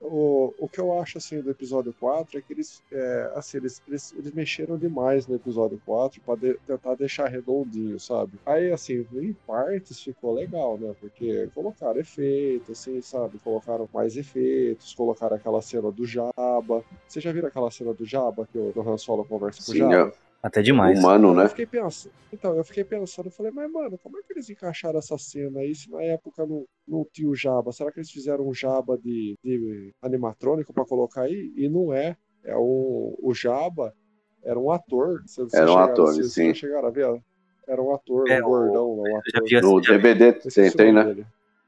o, o que eu acho assim do episódio 4 é que eles, é, assim, eles, eles, eles mexeram demais no episódio 4 pra de- tentar deixar redondinho, sabe? Aí, assim, em partes ficou legal, né? Porque colocaram efeito, assim, sabe? Colocaram mais efeitos, colocaram aquela cena do Jabba. Você já viram aquela cena do Jabba que o, o Han Solo conversa com o Sim, Jabba? Até demais. humano, Eu né? fiquei pensando. Então, eu fiquei pensando, eu falei, mas mano, como é que eles encaixaram essa cena aí se na época não, não tinha o Jabba? Será que eles fizeram um Jabba de, de animatrônico pra colocar aí? E não é. É um, o Jabba era um ator. Vocês Era um chegaram- ator, vocês sim. chegaram a ver? Era um ator, É, um gordão, um já ator. vi No DVD Eu tem, o tem, né? dele.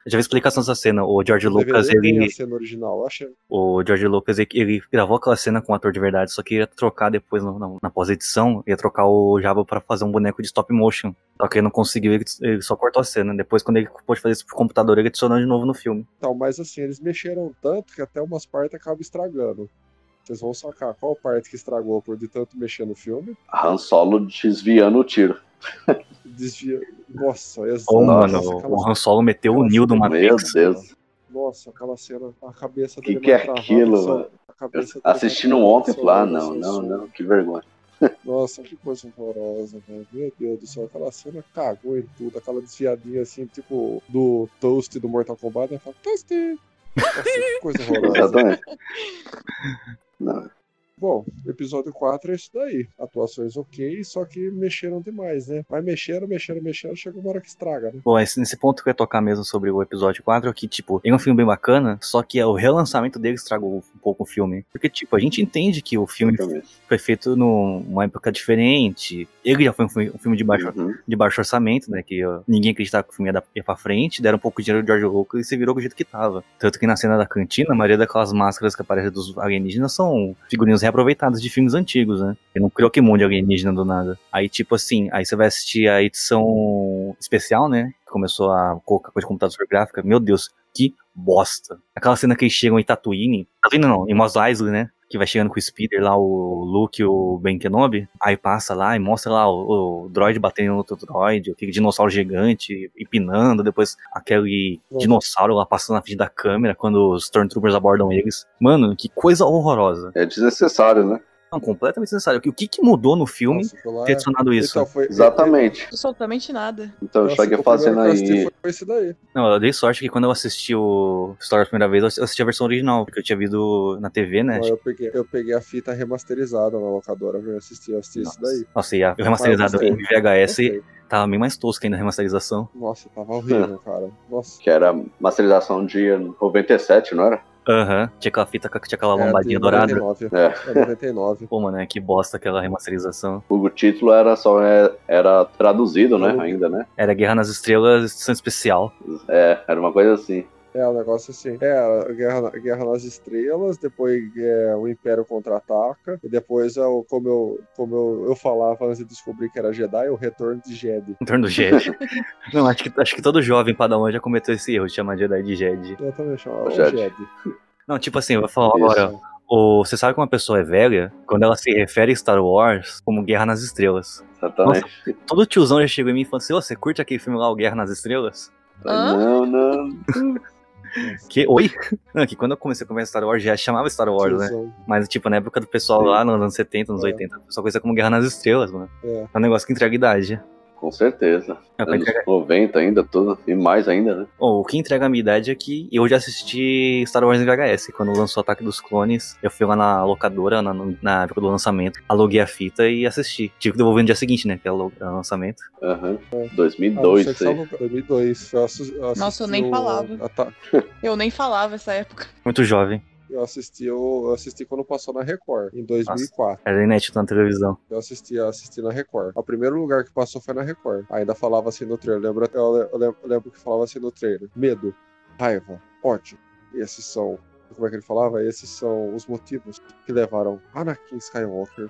Já vi explicação dessa cena. O George Lucas, ele. a cena original. O George Lucas, ele, ele gravou aquela cena com o ator de verdade, só que ia trocar depois no- na, na pós-edição, ia trocar o Jabba pra fazer um boneco de stop motion. Só que ele não conseguiu, ele, ele só cortou a cena. Depois, quando ele pôde fazer isso pro computador, ele adicionou de novo no filme. Então, mas assim, eles mexeram tanto que até umas partes acabam estragando. Vocês vão sacar qual parte que estragou por de tanto mexer no filme. Han Solo desviando o tiro. Desvia. Nossa, exato. Ô, Nossa, mano, aquela- o Han Solo meteu o Neo do Meu Matrix. Deus. Nossa, aquela cena, a cabeça Que dele que é vai travar, aquilo, mano? Assistindo ontem, ah, só- não, não, não, que vergonha. Nossa, que coisa horrorosa, velho. Meu Deus do céu, aquela cena cagou em tudo. Aquela desviadinha assim, tipo do Toast do Mortal Kombat. Né? Fala, Toast! Nossa, que coisa horrorosa. Exatamente. Não, Bom, episódio 4 é isso daí. Atuações ok, só que mexeram demais, né? Mas mexeram, mexeram, mexeram, chegou uma hora que estraga, né? Bom, esse- nesse ponto que eu ia tocar mesmo sobre o episódio 4 é que, tipo, ele é um filme bem bacana, só que o relançamento dele estragou um pouco o filme. Porque, tipo, a gente entende que o filme foi feito numa época diferente. Ele já foi um filme, um filme de, baixo, Uhum. de baixo orçamento, né? Que ó, ninguém acreditava que o filme ia, dar, ia pra frente, deram um pouco de dinheiro do George Lucas e se virou do jeito que tava. Tanto que na cena da cantina, a maioria daquelas máscaras que aparecem dos alienígenas são figurinhas reaproveitadas de filmes antigos, né? Ele não criou que mundo de alienígena do nada. Aí, tipo assim, aí você vai assistir a edição especial, né? Que começou a colocar coisa de computador gráfica. Meu Deus, que bosta. Aquela cena que eles chegam em Tatooine. Tatooine não, em Mos Eisley, né? Que vai chegando com o Speeder lá, o Luke e o Ben Kenobi. Aí passa lá e mostra lá o, o droid batendo no outro droid, aquele dinossauro gigante empinando. Depois aquele Nossa. dinossauro lá passando na frente da câmera quando os Stormtroopers abordam eles. Mano, que coisa horrorosa. É desnecessário, né? Não, completamente desnecessário. O que, que mudou no filme Nossa, ter adicionado isso? Então, foi, Exatamente. Absolutamente nada. Então, Nossa, o primeiro fazendo eu aí. Foi, esse daí. Não, eu dei sorte que quando eu assisti o Star Wars a primeira vez, eu assisti a versão original, porque eu tinha visto na TV, né? Ó, eu, peguei, eu peguei a fita remasterizada na locadora pra assistir, eu assisti esse daí. Nossa, e a remasterizado eu em VHS tava bem mais tosca ainda a remasterização. Nossa, tava horrível, cara. Nossa. Que era masterização de 97, não era? Aham, tinha aquela fita, com- tinha aquela É, lombadinha de dourada. 99. É. É 99. Pô, mano, é que bosta aquela remasterização. O título era só é, era traduzido, né? Uhum. Ainda, né? Era Guerra nas Estrelas, edição especial. É, era uma coisa assim. É, um negócio assim. É, a Guerra, a Guerra nas Estrelas, depois é, o Império Contra-Ataca, e depois, é o, como, eu, como eu, eu falava antes de descobrir que era Jedi, o Retorno de Jedi. Em torno do Jedi. Não, acho que, acho que todo jovem padawan já cometeu esse erro de chamar Jedi de Jedi. Eu também chamava Jedi. Jedi. Não, tipo assim, eu vou falar agora. Isso. O, você sabe que uma pessoa é velha quando ela se refere a Star Wars como Guerra nas Estrelas. Exatamente. Todo tiozão já chegou em mim e falou assim: "Ô, você curte aquele filme lá, o Guerra nas Estrelas? Hã? Não, não. Que? Oi? Não, que quando eu comecei a conversar Star Wars já chamava Star Wars, né? Mas, tipo, na época do pessoal lá, nos anos 70, anos É. 80, o pessoal conhecia como Guerra nas Estrelas, mano. É. É um negócio que entrega idade. Com certeza. É, Anos entregar- 90 ainda, tudo. E mais ainda, né? Bom, o que entrega a minha idade é que eu já assisti Star Wars em VHS. Quando lançou Ataque dos Clones, eu fui lá na locadora, na, na época do lançamento, aluguei a fita e assisti. Tive que devolver no dia seguinte, né? Que é o o lançamento. Aham. É. 2002, Ah, isso aí. não sei que 2002. Eu assi- eu assisti Nossa, eu nem o- falava. Eu nem falava essa época. Muito jovem. Eu assisti, eu assisti quando passou na Record, em 2004. Era inédito na televisão. Eu assisti, assisti na Record. O primeiro lugar que passou foi na Record. Ainda falava assim no trailer. Lembra, eu, le- eu lembro, eu lembro que falava assim no trailer: medo, raiva, ódio. Esses são. Como é que ele falava? Esses são os motivos que levaram Anakin Skywalker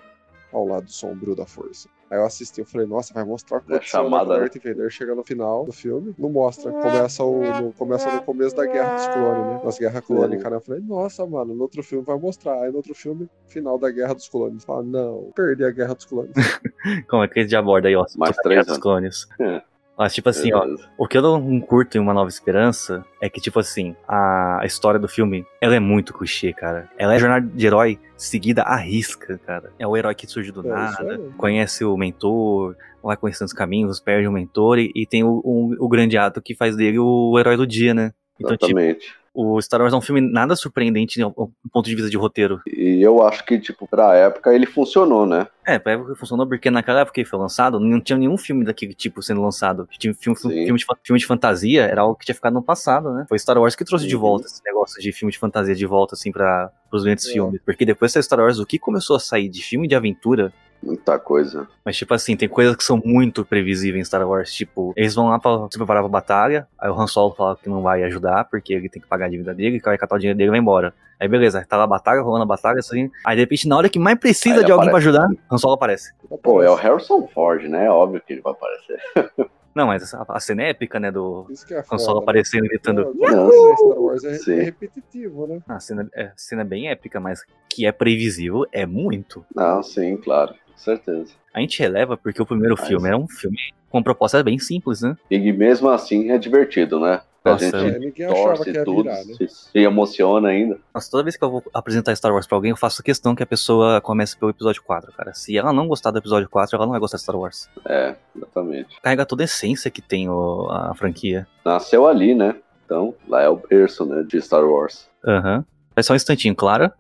ao lado sombrio da força. Aí eu assisti, eu falei, nossa, vai mostrar o que É chamada, né? Darth Vader chega no final do filme. Não mostra. Começa, o, no, começa no começo da Guerra dos Clones, né? Nas Guerras Clônicas, né? Eu falei, nossa, mano, no outro filme vai mostrar. Aí no outro filme, final da Guerra dos Clones. Fala, não, perdi a Guerra dos Clones. Como é que eles já aborda aí, ó? Mais Guerra três dos anos. Clones. É. Mas, tipo assim, ó, o que eu não curto em Uma Nova Esperança é que, tipo assim, a a história do filme, ela é muito clichê, cara. Ela é jornada de herói seguida à risca, cara. É o herói que surge do É, nada, aí. conhece o mentor, vai conhecendo os caminhos, perde o mentor e, e tem o, o, o grande ato que faz dele o herói do dia, né? Então, tipo, Exatamente. O Star Wars é um filme nada surpreendente do ponto de vista de roteiro. E eu acho que, tipo, pra época ele funcionou, né? É, pra época funcionou porque naquela época que ele foi lançado, não tinha nenhum filme daquele tipo sendo lançado. Tinha filme, Sim. filme, de, filme de fantasia, era algo que tinha ficado no passado, né? Foi Star Wars que trouxe de Uhum. volta esse negócio de filme de fantasia de volta, assim, para os grandes É. filmes. Porque depois da Star Wars, o que começou a sair de filme de aventura Muita coisa. Mas, tipo assim, tem coisas que são muito previsíveis em Star Wars. Tipo, eles vão lá pra se preparar pra batalha. Aí o Han Solo fala que não vai ajudar, porque ele tem que pagar a dívida dele, que vai catar o dinheiro dele e vai embora. Aí beleza, tá lá a batalha, rolando a batalha, assim. Aí de repente, na hora que mais precisa Aí de alguém pra aparece. ajudar, Han Solo aparece. Pô, é o Harrison Ford, né? É óbvio que ele vai aparecer. Não, mas a, a cena é épica, né? Do Isso que é foda. Solo né? aparecendo e gritando. Não, Star Wars é, Sim. é repetitivo, né? A cena, é, cena bem épica, mas que é previsível é muito. Não, sim, claro. Com certeza. A gente releva porque o primeiro Mas- filme era um filme com proposta bem simples, né? E mesmo assim é divertido, né? A Nossa, gente É, torce que tudo, virar, né? se, se emociona ainda. Nossa, toda vez que eu vou apresentar Star Wars pra alguém, eu faço questão que a pessoa comece pelo episódio 4, cara. Se ela não gostar do episódio 4, ela não vai gostar de Star Wars. É, exatamente. Carrega toda a essência que tem o- a franquia. Nasceu ali, né? Então, lá é o berço, né, de Star Wars. Aham. Vai só um instantinho, Clara.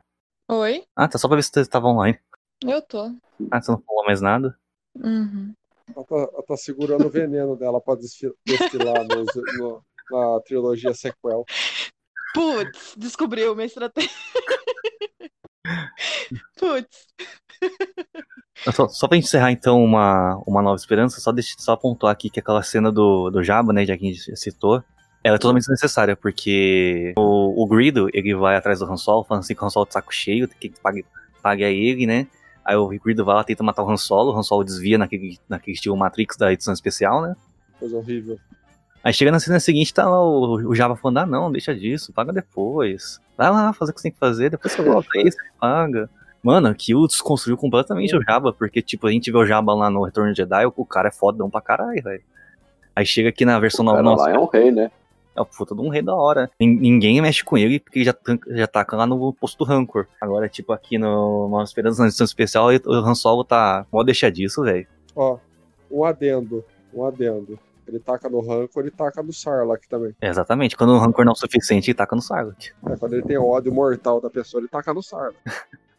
Oi? Ah, tá só pra ver se você tava online. Eu tô. Ah, você não falou mais nada? Uhum. Ela tá, ela tá segurando o veneno dela pra destilar nos- no- na trilogia sequel. Putz, descobriu minha estratégia. Putz. Só, só pra gente encerrar, então, uma, uma nova esperança, só, deixa, só pontuar aqui que aquela cena do, do Jabba, né, já que a gente citou, ela é totalmente desnecessária, porque o, o Greedo, ele vai atrás do Han Solo, falando assim que o Han Solo tá de saco cheio, tem que pague, pague a ele, né, aí o Greedo vai lá, tenta matar o Han Solo, o Han Solo desvia naquele, naquele estilo Matrix da edição especial, né, Coisa horrível. Aí chega na cena seguinte, tá lá o, o Java falando, ah não, deixa disso, paga depois. Vai lá, fazer o que você tem que fazer, depois você volta aí, você paga. Mano, aquilo desconstruiu completamente o Jabba, porque, tipo, a gente vê o Jabba lá no Retorno de Jedi, o cara é fodão pra caralho, velho. Aí chega aqui na versão O nova, cara nossa, lá é um rei, né? É o puta de um rei da hora. Nin- Ninguém mexe com ele, porque ele já, já taca lá no posto do Rancor. Agora, tipo, aqui no Nova Esperança, na edição especial, o Han Solo tá, pode deixar disso, velho. Ó, um adendo, um adendo. Ele taca no Rancor, ele taca no Sarlacc também. Exatamente, quando o Rancor não é o suficiente, ele taca no Sarlacc. É, quando ele tem ódio mortal da pessoa, ele taca no Sarlacc.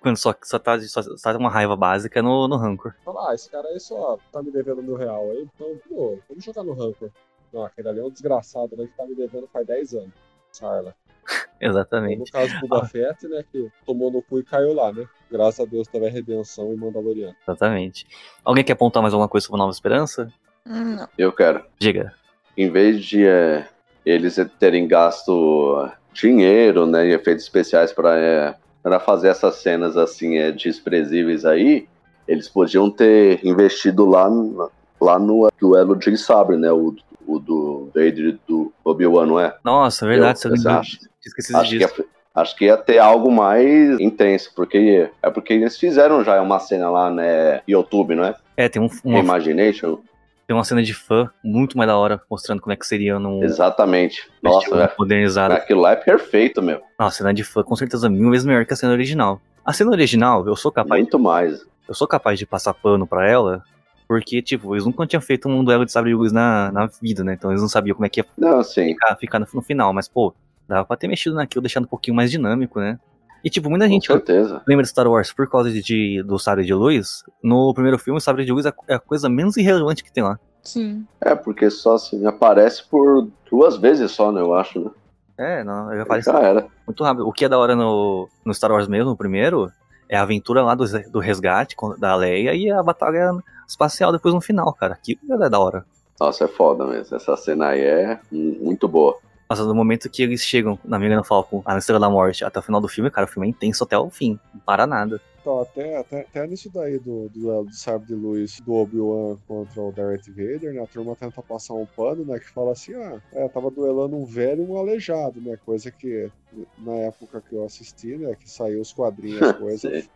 Quando só, só, tá, só, só tá uma raiva básica no, no Rancor. Fala, ah, esse cara aí só tá me devendo mil real aí, então, pô, vamos jogar no Rancor. Não, aquele ali é um desgraçado, né, que tá me devendo faz 10 anos. Sarla. Ou Exatamente. no caso do Boba Fett, né, que tomou no cu e caiu lá, né. Graças a Deus teve a redenção em Mandaloriano. Exatamente. Alguém quer apontar mais alguma coisa sobre Nova Esperança? Hum, Não. Eu quero. Diga. Em vez de é, eles terem gasto dinheiro, né, e efeitos especiais para é, pra fazer essas cenas assim é, desprezíveis aí, eles podiam ter investido lá, no- lá no duelo de sabre, né, o, o do Vader do Obi-Wan, não é? Nossa, verdade, você Eu- lembrou. acho- Esqueci Acho que, disso. ia, acho que ia ter algo mais intenso, porque é porque eles fizeram já uma cena lá, né, YouTube, não é? É, tem um, uma, Imagination. tem uma cena de fã muito mais da hora, mostrando como é que seria num Exatamente. Nossa, velho. modernizado. Aquilo lá é perfeito, meu. Nossa, a cena de fã com certeza mil vezes melhor que a cena original. A cena original, eu sou capaz, Muito mais. eu sou capaz de passar pano pra ela, porque, tipo, eles nunca tinham feito um duelo de sabre de luz na, na vida, né? Então eles não sabiam como é que ia Não, sim. ficar, ficar no, no final, mas, pô, dava pra ter mexido naquilo, deixando um pouquinho mais dinâmico, né? E, tipo, muita Com gente certeza. lembra de Star Wars por causa de, de- do sabre de luz. No primeiro filme, o sabre de luz é a- é a coisa menos irrelevante que tem lá. Sim. É, porque só assim, aparece por duas vezes só, né, eu acho, né? É, não, eu falei Já era. muito rápido. O que é da hora no, no Star Wars mesmo, no primeiro, é a aventura lá do, do resgate da Leia e a batalha espacial depois no final, cara. Aquilo é da hora. Nossa, é foda mesmo. Essa cena aí é muito boa. Nossa, no momento que eles chegam na Millennium Falcon, a Estrela da Morte, até o final do filme, cara, o filme é intenso até o fim. Não para nada. Então, até, até, até nisso daí do, do duelo do sabre de luz do Obi-Wan contra o Darth Vader, né? A turma tenta passar um pano, né? Que fala assim, ah, é, tava duelando um velho e um aleijado, né? Coisa que na época que eu assisti, né? Que saiu os quadrinhos, as coisas.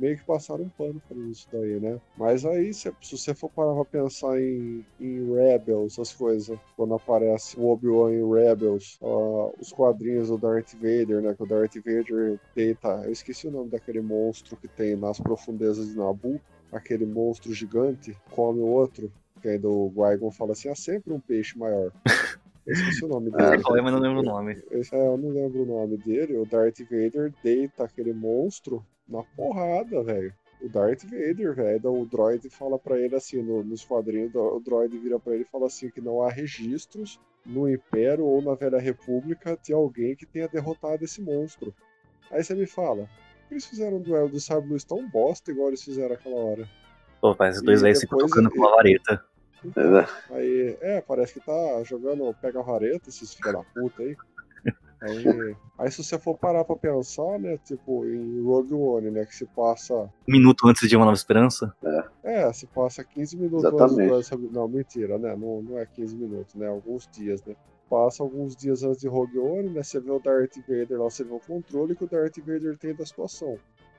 Meio que passaram um pano pra isso daí, né? Mas aí, se, se você for parar pra pensar em, em Rebels, essas coisas, quando aparece o Obi-Wan em Rebels, ó, os quadrinhos do Darth Vader, né? Que o Darth Vader deita. Eu esqueci o nome daquele monstro que tem nas profundezas de Nabu, aquele monstro gigante, come o outro. Que aí do Qui-Gon fala assim: há sempre um peixe maior. Eu esqueci o nome É, dele. É, mas não lembro o nome. Esse- é, eu não lembro o nome dele. O Darth Vader deita aquele monstro na porrada, velho. O Darth Vader, velho. O droid fala pra ele assim, no- nos quadrinhos, o droid vira pra ele e fala assim que não há registros no Império ou na Velha República de alguém que tenha derrotado esse monstro. Aí você me fala, que eles fizeram um duelo do Sabre Luz tão bosta igual eles fizeram aquela hora? Pô, parece dois E velhos se tocando ele- com uma vareta. Então, aí, é, parece que tá jogando pega vareta, esses filha da puta aí. Aí, aí se você for parar pra pensar, né, tipo, em Rogue One, né, que se passa Um minuto antes de Uma Nova Esperança. É, se passa 15 minutos antes Exatamente. duelo sobre- Não, mentira, né? Não, não é 15 minutos, né? Alguns dias, né? Passa alguns dias antes de Rogue One, né? Você vê o Darth Vader lá, você vê o controle que o Darth Vader tem da situação.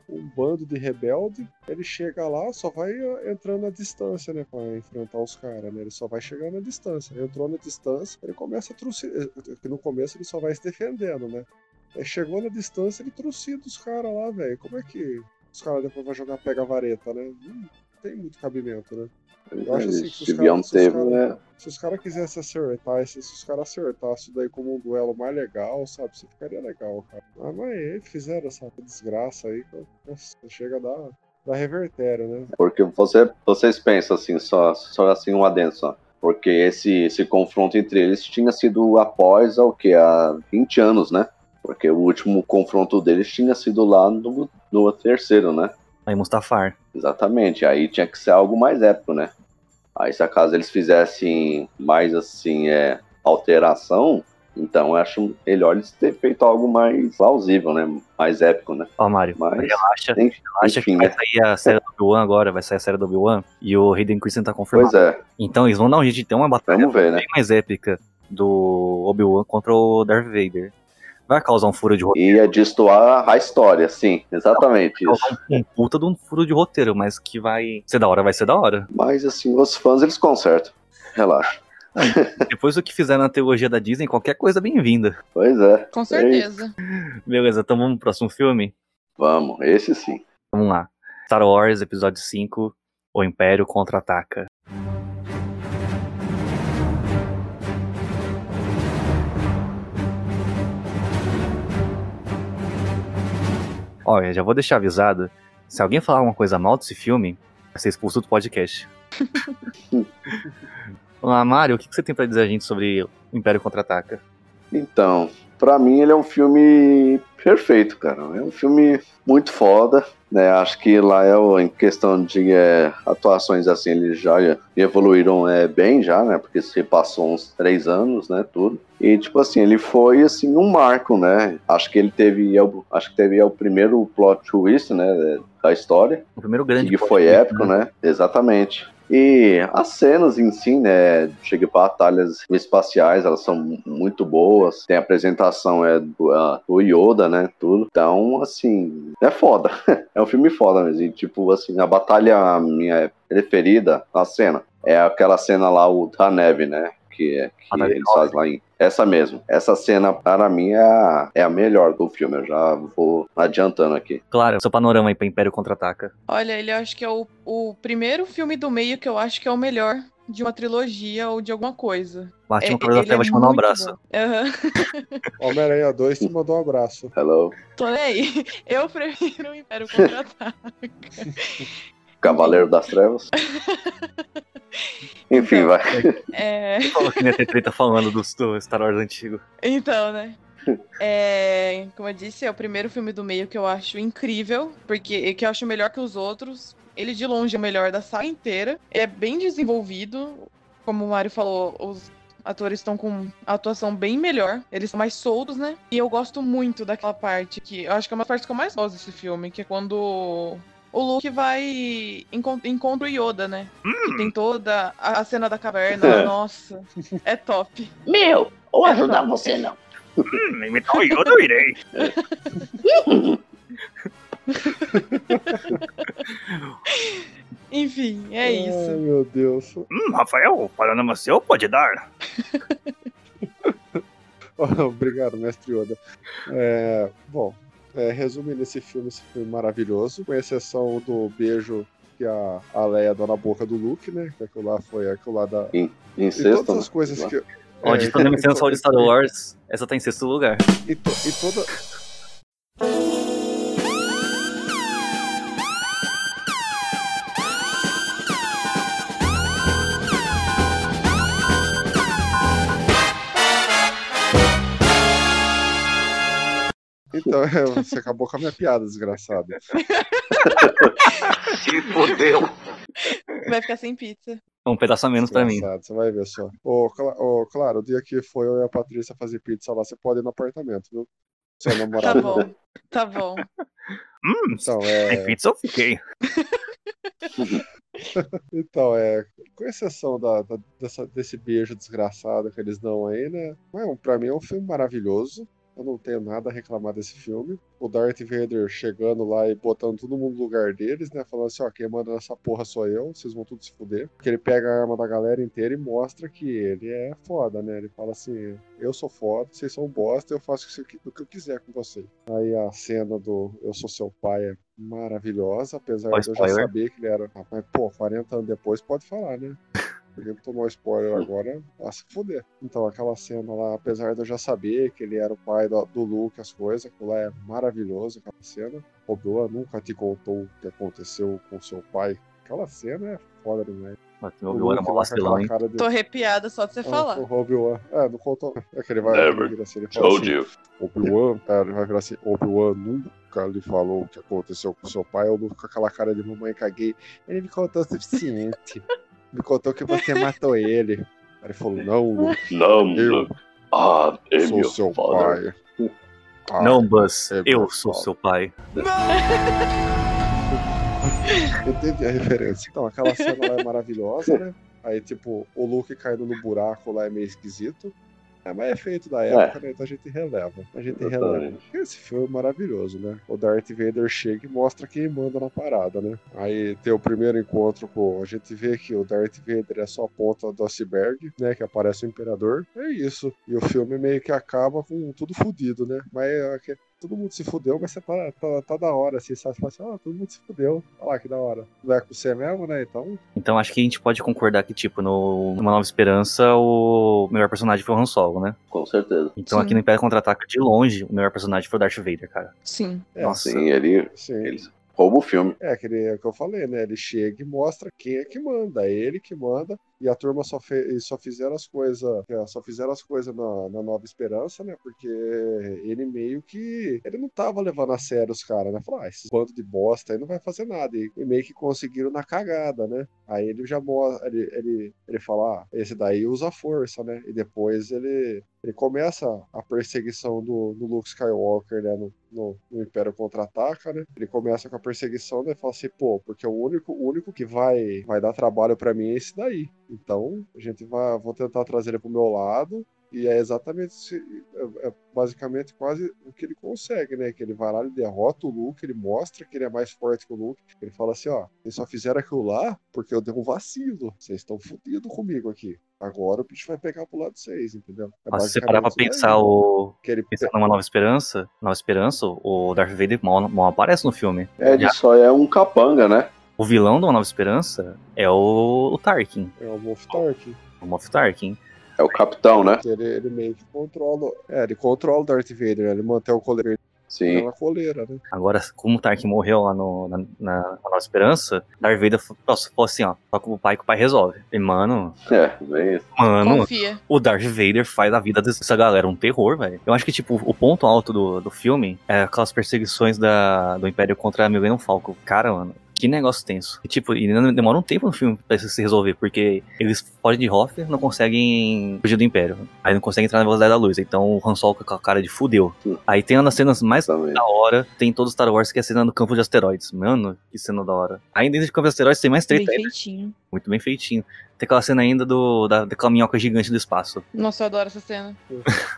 Um bando de rebelde, ele chega lá, só vai eh, entrando à distância, né? Pra enfrentar os caras, né? Ele só vai chegando à distância. Entrou na distância, ele começa a trucidar. Que no começo ele só vai se defendendo, né? Aí chegou na distância, ele trucida os caras lá, velho. Como é que os caras depois vão jogar pega-vareta, né? Não tem muito cabimento, né? Eu acho assim, os se os né? Se os caras quisessem acertar, se, se os caras acertassem daí como um duelo mais legal, sabe? Isso ficaria legal, cara. Ah, mas aí fizeram essa desgraça aí, nossa, chega a dar, dar revertério, né? Porque você, vocês pensam assim, só, só assim um adendo só. Porque esse, esse confronto entre eles tinha sido após o que? Há 20 anos, né? Porque o último confronto deles tinha sido lá no, no terceiro, né? Aí Mustafar. Exatamente. Aí tinha que ser algo mais épico, né? Aí se acaso eles fizessem mais assim, é, alteração, então eu acho melhor eles ter feito algo mais plausível, né? Mais épico, né? Ó, Mário, Mas, relaxa. enfim, Relaxa que enfim, vai né? sair a série do Obi-Wan agora, vai sair a série do Obi-Wan. E o Hayden Christensen tá confirmado. Pois é, Então eles vão dar um jeito de ter uma batalha ver, né? bem mais épica do Obi-Wan contra o Darth Vader. Vai causar um furo de roteiro. E é destoar a história, sim, exatamente isso. Causar um, puta de um furo de roteiro, mas que vai ser da hora, vai ser da hora. Mas assim, os fãs eles consertam. Relaxa. Depois do que fizeram na teologia da Disney, qualquer coisa é bem-vinda. Pois é. Com certeza. Beleza, então vamos pro próximo filme? Vamos, esse sim. Vamos lá. Star Wars, episódio 5, O Império Contra-Ataca. Olha, já vou deixar avisado. Se alguém falar alguma coisa mal desse filme, vai ser expulso do podcast. Vamos lá, Mário, o que que você tem pra dizer a gente sobre o Império Contra-Ataca? Então, pra mim ele é um filme perfeito, cara. É um filme muito foda, né? Acho que lá é o- em questão de é, atuações assim, eles já evoluíram é, bem já, né? Porque se passou uns três anos, né? Tudo. E tipo assim, ele foi assim um marco, né? Acho que ele teve, é o- acho que teve é o primeiro plot twist, né? Da história. O primeiro grande que foi épico, né? Exatamente. E as cenas em si, né, de batalhas espaciais, elas são mu- muito boas. Tem a apresentação é do, ah, do Yoda, né, tudo. Então, assim, é foda. é um filme foda mesmo. E, tipo, assim, a batalha minha preferida, a cena, é aquela cena lá, o da neve, né, que, é- que eles fazem lá em... Essa mesmo. Essa cena, para mim, é a, é a melhor do filme. Eu já vou adiantando aqui. Claro, seu panorama aí pra Império Contra-Ataca. Olha, ele acho que é o, o primeiro filme do meio que eu acho que é o melhor de uma trilogia ou de alguma coisa. Batman É- Cavaleiro da ele Treva é te mandar um abraço. Aham. Homem-Aranha 2 te mandou um abraço. Hello. Tô nem aí. Eu prefiro o Império Contra-Ataque. Cavaleiro das Trevas. Enfim, Então. vai. É... Falou que nem ia ter treta falando do, do Star Wars antigo. Então, né? É, como eu disse, é o primeiro filme do meio que eu acho incrível, porque que eu acho melhor que os outros. Ele de longe é o melhor da saga inteira. É bem desenvolvido, como o Mário falou, os atores estão com a atuação bem melhor. Eles são mais soltos, né? E eu gosto muito daquela parte que eu acho que é uma das partes que eu mais gosto desse filme, que é quando o Luke vai encon encontra o Yoda, né? Que tem toda a a cena da caverna. Nossa, é top. Meu, ou É ajudar top. você não. Hum, imitar o Yoda eu irei. Enfim, é Ai, isso. meu Deus. Hum, Rafael, panorama seu pode dar. Obrigado, mestre Yoda. É, bom, é, resumindo esse filme, esse filme maravilhoso, com exceção do beijo que a, a Leia dá na boca do Luke, né? Que aquilo lá foi aquilo lá da. E Incesto. todas as coisas que. Ó, é, de toda a e missão to- de Star Wars, essa tá em sexto lugar. E, to- e toda. Então, você acabou com a minha piada, desgraçado. Se fodeu. Vai ficar sem pizza. Um pedaço a menos pra mim. Você vai ver só. Ô, cla- ô, claro, o dia que foi eu e a Patrícia fazer pizza lá, você pode ir no apartamento, viu? Seu Tá namorado. bom. Tá bom. Hum, Então, sem é. pizza eu fiquei. Então, é. Com exceção da, da- dessa- desse beijo desgraçado que eles dão aí, né? Mas, pra mim é um filme maravilhoso. Eu não tenho nada a reclamar desse filme. O Darth Vader chegando lá e botando todo mundo no lugar deles, né? Falando assim, ó, quem manda nessa porra sou eu, vocês vão tudo se fuder. Porque ele pega a arma da galera inteira e mostra que ele é foda, né? Ele fala assim, eu sou foda, vocês são bosta, eu faço o que- eu quiser com vocês. Aí a cena do Eu Sou Seu Pai é maravilhosa, apesar de eu já saber que ele era. Ah, Mas, pô, 40 anos depois pode falar, né? Porque tomou spoiler agora, vai se fuder. Então, aquela cena lá, apesar de eu já saber que ele era o pai do, do Luke, as coisas, aquilo lá é maravilhoso, aquela cena. Obi-Wan nunca te contou o que aconteceu com seu pai. Aquela cena é foda demais. Mas meu Obi-Wan era lá com vacilão, hein? de- Tô arrepiada só de você Ah, falar. O Obi-Wan. É, não contou. É que ele vai Never ele vira assim, ele fala Told assim, you. Obi-Wan, é, ele vai virar assim, Obi-Wan nunca lhe falou o que aconteceu com seu pai, eu Luke com aquela cara de mamãe caguei. Ele me contou o suficiente. me contou que você matou ele. Aí ele falou, não, Luke, Não, eu Luke. Ah, é sou seu father. pai. Ah, Não, Buzz, é eu sou pai. seu pai. Entendi a referência. Então, aquela cena lá é maravilhosa, né? Aí, tipo, o Luke caindo no buraco lá é meio esquisito. É, mas é feito da época, né? Então a gente releva. A gente releva. Esse filme é maravilhoso, né? O Darth Vader chega e mostra quem manda na parada, né? Aí tem o primeiro encontro com. A gente vê que o Darth Vader é só a ponta do iceberg, né? Que aparece o Imperador. É isso. E o filme meio que acaba com tudo fudido, né? Mas é todo mundo se fudeu, mas você tá, tá, tá da hora, assim, sabe? Você fala assim, ah, todo mundo se fudeu. Olha lá que da hora. Não é com você mesmo, né? Então, Então acho que a gente pode concordar que, tipo, no Uma Nova Esperança, o melhor personagem foi o Han Solo, né? Com certeza. Então Sim. aqui no Império Contra-Ataca, de longe, o melhor personagem foi o Darth Vader, cara. Sim. é, Nossa. Sim, ele, sim. ele rouba o filme. É, aquele é o que eu falei, né? Ele chega e mostra quem é que manda. É ele que manda. E a turma só, fe... e só fizeram as coisas. é, Só fizeram as coisas na, na Nova Esperança, né? Porque ele meio que. Ele não tava levando a sério os caras, né? Falou, ah, bandos de bosta aí não vai fazer nada. E, e meio que conseguiram na cagada, né? Aí ele já mostra. Ele, ele, ele fala, ah, esse daí usa força, né? E depois ele. Ele começa a perseguição do, do Luke Skywalker, né? No, no, no Império Contra-Ataca, né? Ele começa com a perseguição, né? E fala assim, pô, porque o único, o único que vai, vai dar trabalho pra mim é esse daí. Então, a gente vai, vou tentar trazer ele pro meu lado. E é exatamente, é, é basicamente quase o que ele consegue, né? Que ele vai lá, ele derrota o Luke, ele mostra que ele é mais forte que o Luke. Ele fala assim, ó, vocês só fizeram aquilo lá porque eu dei um vacilo. Vocês estão fodidos comigo aqui. Agora o bicho vai pegar pro lado de vocês, entendeu? É Mas se você parar pra pensar daí. o. Que ele Pensar numa Nova Esperança, Nova Esperança, o Darth Vader mal, mal aparece no filme. É, ele só é um capanga, né? O vilão de Uma Nova Esperança é o, o Tarkin, é o Moff Tarkin. o Moff Tarkin. É o capitão, né? Ele, ele meio que controla. É, ele controla o Darth Vader, né? Ele mantém o coleira Sim. na coleira, né? Agora, como o Tarkin morreu lá no, na, na, na Nova Esperança, Darth Vader falou assim, ó, toca o pai que o pai resolve. E, mano, É, bem isso. mano, Confia. o Darth Vader faz a vida dessa galera um terror, velho. Eu acho que, tipo, o ponto alto do, do filme é aquelas perseguições da, do Império contra a Millennium Falcon. Cara, mano, que negócio tenso. E, tipo, e ainda demora um tempo no filme pra isso se resolver, porque eles fogem de Hoth não conseguem fugir do Império. Aí não conseguem entrar na velocidade da luz. Então o Han Solo com a cara de fudeu. Sim. Aí tem uma das cenas mais Também. da hora, tem todo Star Wars que é a cena do campo de asteroides. Mano, que cena da hora. Aí dentro do campo de asteroides tem mais Bem treta ainda, feitinho. muito bem feitinho. Tem aquela cena ainda do, da, daquela minhoca gigante do espaço. Nossa, eu adoro essa cena.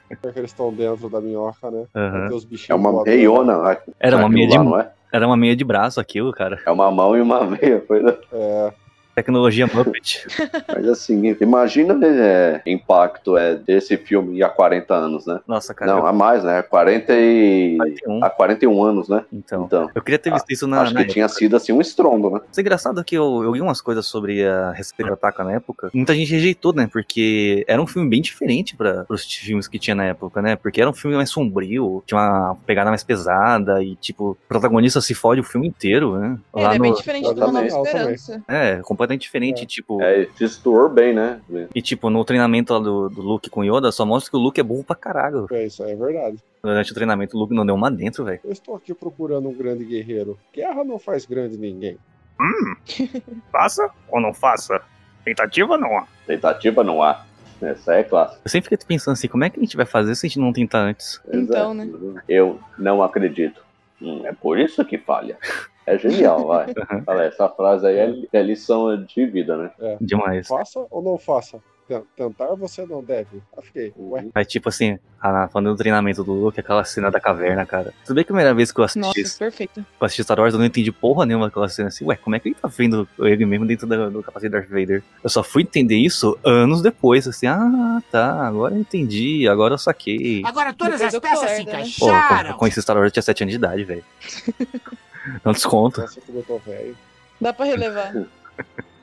É que eles estão dentro da minhoca, né? Tem os bichinhos É uma meiona. né? Era uma meia de, lá, não é? Era uma meia de braço aquilo, cara. É uma mão e uma meia. Coisa... É, Tecnologia Muppet. Mas assim, imagina é, impacto é, desse filme há 40 anos, né? Nossa, cara. Não, eu- há mais, né? 40 e... 41. Há 41 anos, né? Então. Então, Eu queria ter visto isso na, acho na que tinha sido assim um estrondo, né? Mas é engraçado que eu, eu li umas coisas sobre a respeito do Ataca na época. Muita gente rejeitou, né? Porque era um filme bem diferente para os filmes que tinha na época, né? Porque era um filme mais sombrio, tinha uma pegada mais pesada e, tipo, o protagonista se fode o filme inteiro, né? Ele é no- bem diferente uma nova esperança. É, completamente completamente diferente. É. Tipo, É, se situou bem, né? e tipo, no treinamento lá do, do Luke com Yoda, só mostra que o Luke é burro pra caralho. É, isso aí é verdade. Durante o treinamento, o Luke não deu uma dentro, velho. Eu estou aqui procurando um grande guerreiro. Guerra não faz grande ninguém. Faça ou não faça? Tentativa não há. Tentativa não há. Essa é clássica. Eu sempre fiquei pensando assim, como é que a gente vai fazer se a gente não tentar antes? Então, Exato. Eu não acredito. Hum, é por isso que falha. É genial, vai. Uhum. Olha, essa frase aí é, é lição de vida, né? Demais. Faça ou não faça? Ten- Tentar você não deve. Eu fiquei, ué. Aí, tipo assim, ah, falando do treinamento do Luke, aquela cena da caverna, cara. Tudo bem que a primeira vez que eu assisti, Nossa, perfeito. que eu assisti Star Wars, eu não entendi porra nenhuma aquela cena assim. Ué, como é que ele tá vendo ele mesmo dentro da- do capacete Darth Vader? Eu só fui entender isso anos depois, assim. Ah, tá, agora eu entendi, agora eu saquei. Agora todas Depois as peças se né? Pô, eu encaixaram. conheci Star Wars, eu tinha 7 anos de idade, velho. Não desconto. Nossa, como eu tô velho. Dá pra relevar.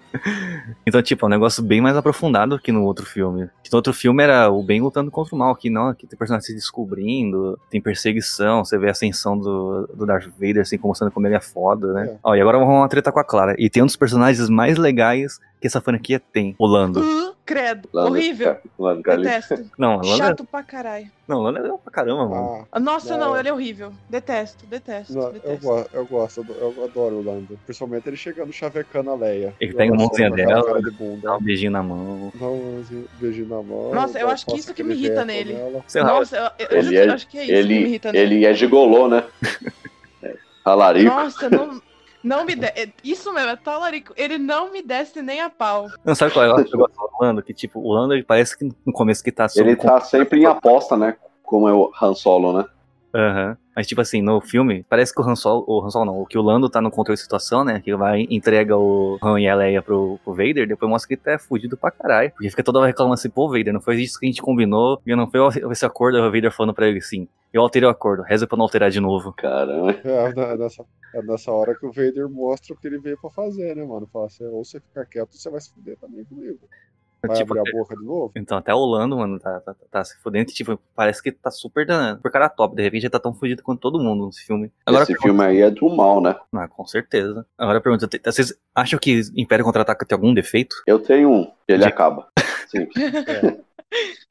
Então, tipo, é um negócio bem mais aprofundado que no outro filme. Que no outro filme era o bem lutando contra o mal. Aqui não, aqui tem personagens se descobrindo, tem perseguição, você vê a ascensão do, do Darth Vader, assim, como mostrando como ele é foda, né? É. Ó, e agora vamos uma treta com a Clara. E tem um dos personagens mais legais que essa franquia tem, o Lando. Uh, credo. Lando- Horrível. Lando. Detesto. Não, Lando é... Chato pra caralho. Não, o Lando é legal pra caramba, mano. Ah, Nossa, Não. não, ele é horrível. Detesto, detesto, não, eu, detesto. go eu gosto, eu adoro o Lando. Principalmente ele chegando chavecando a Leia. Ele pega a mãozinha dela, de Dá um beijinho na mão. Dá um beijinho na mão. Nossa, eu acho que isso que me irrita nele. nela. Sei lá, Nossa, eu, eu, Ele eu é- acho que é isso que me Ele, irrita nele. ele é gigolô, né? É. Talarico. Nossa, não, não me de... é- Isso mesmo, é talarico. Ele não me desce nem a pau. Não, sabe qual é o que eu gosto do Lando? Que, tipo, o Lando, ele parece que no começo que tá Ele tá sempre em aposta, né? Como é o Han Solo, né? Aham. Mas, tipo assim, no filme, parece que o Han Solo, o Han Solo não, que o Lando tá no controle de situação, né? Que vai entrega o Han e a Leia pro, pro Vader, depois mostra que ele tá fudido pra caralho. Porque fica toda hora reclamando assim, pô, Vader, não foi isso que a gente combinou, e não foi esse acordo, o Vader falando pra ele assim, eu alterei o acordo, reza pra não alterar de novo. Caramba. É, é nessa, é nessa hora que o Vader mostra o que ele veio pra fazer, né, mano? Fala assim, ou você ficar quieto, você vai se fuder também comigo. Vai Tipo, abrir a boca de novo? Então, até o Lando, mano, tá, tá, tá se fudendo, que, tipo, parece que tá super, super cara top. De repente ele tá tão fudido quanto todo mundo nesse filme. Agora, Esse filme aí é do mal, né? Ah, com certeza. Agora pergunta, vocês acham que Império Contra-Ataca tem algum defeito? Eu tenho um, ele De- acaba. Sim.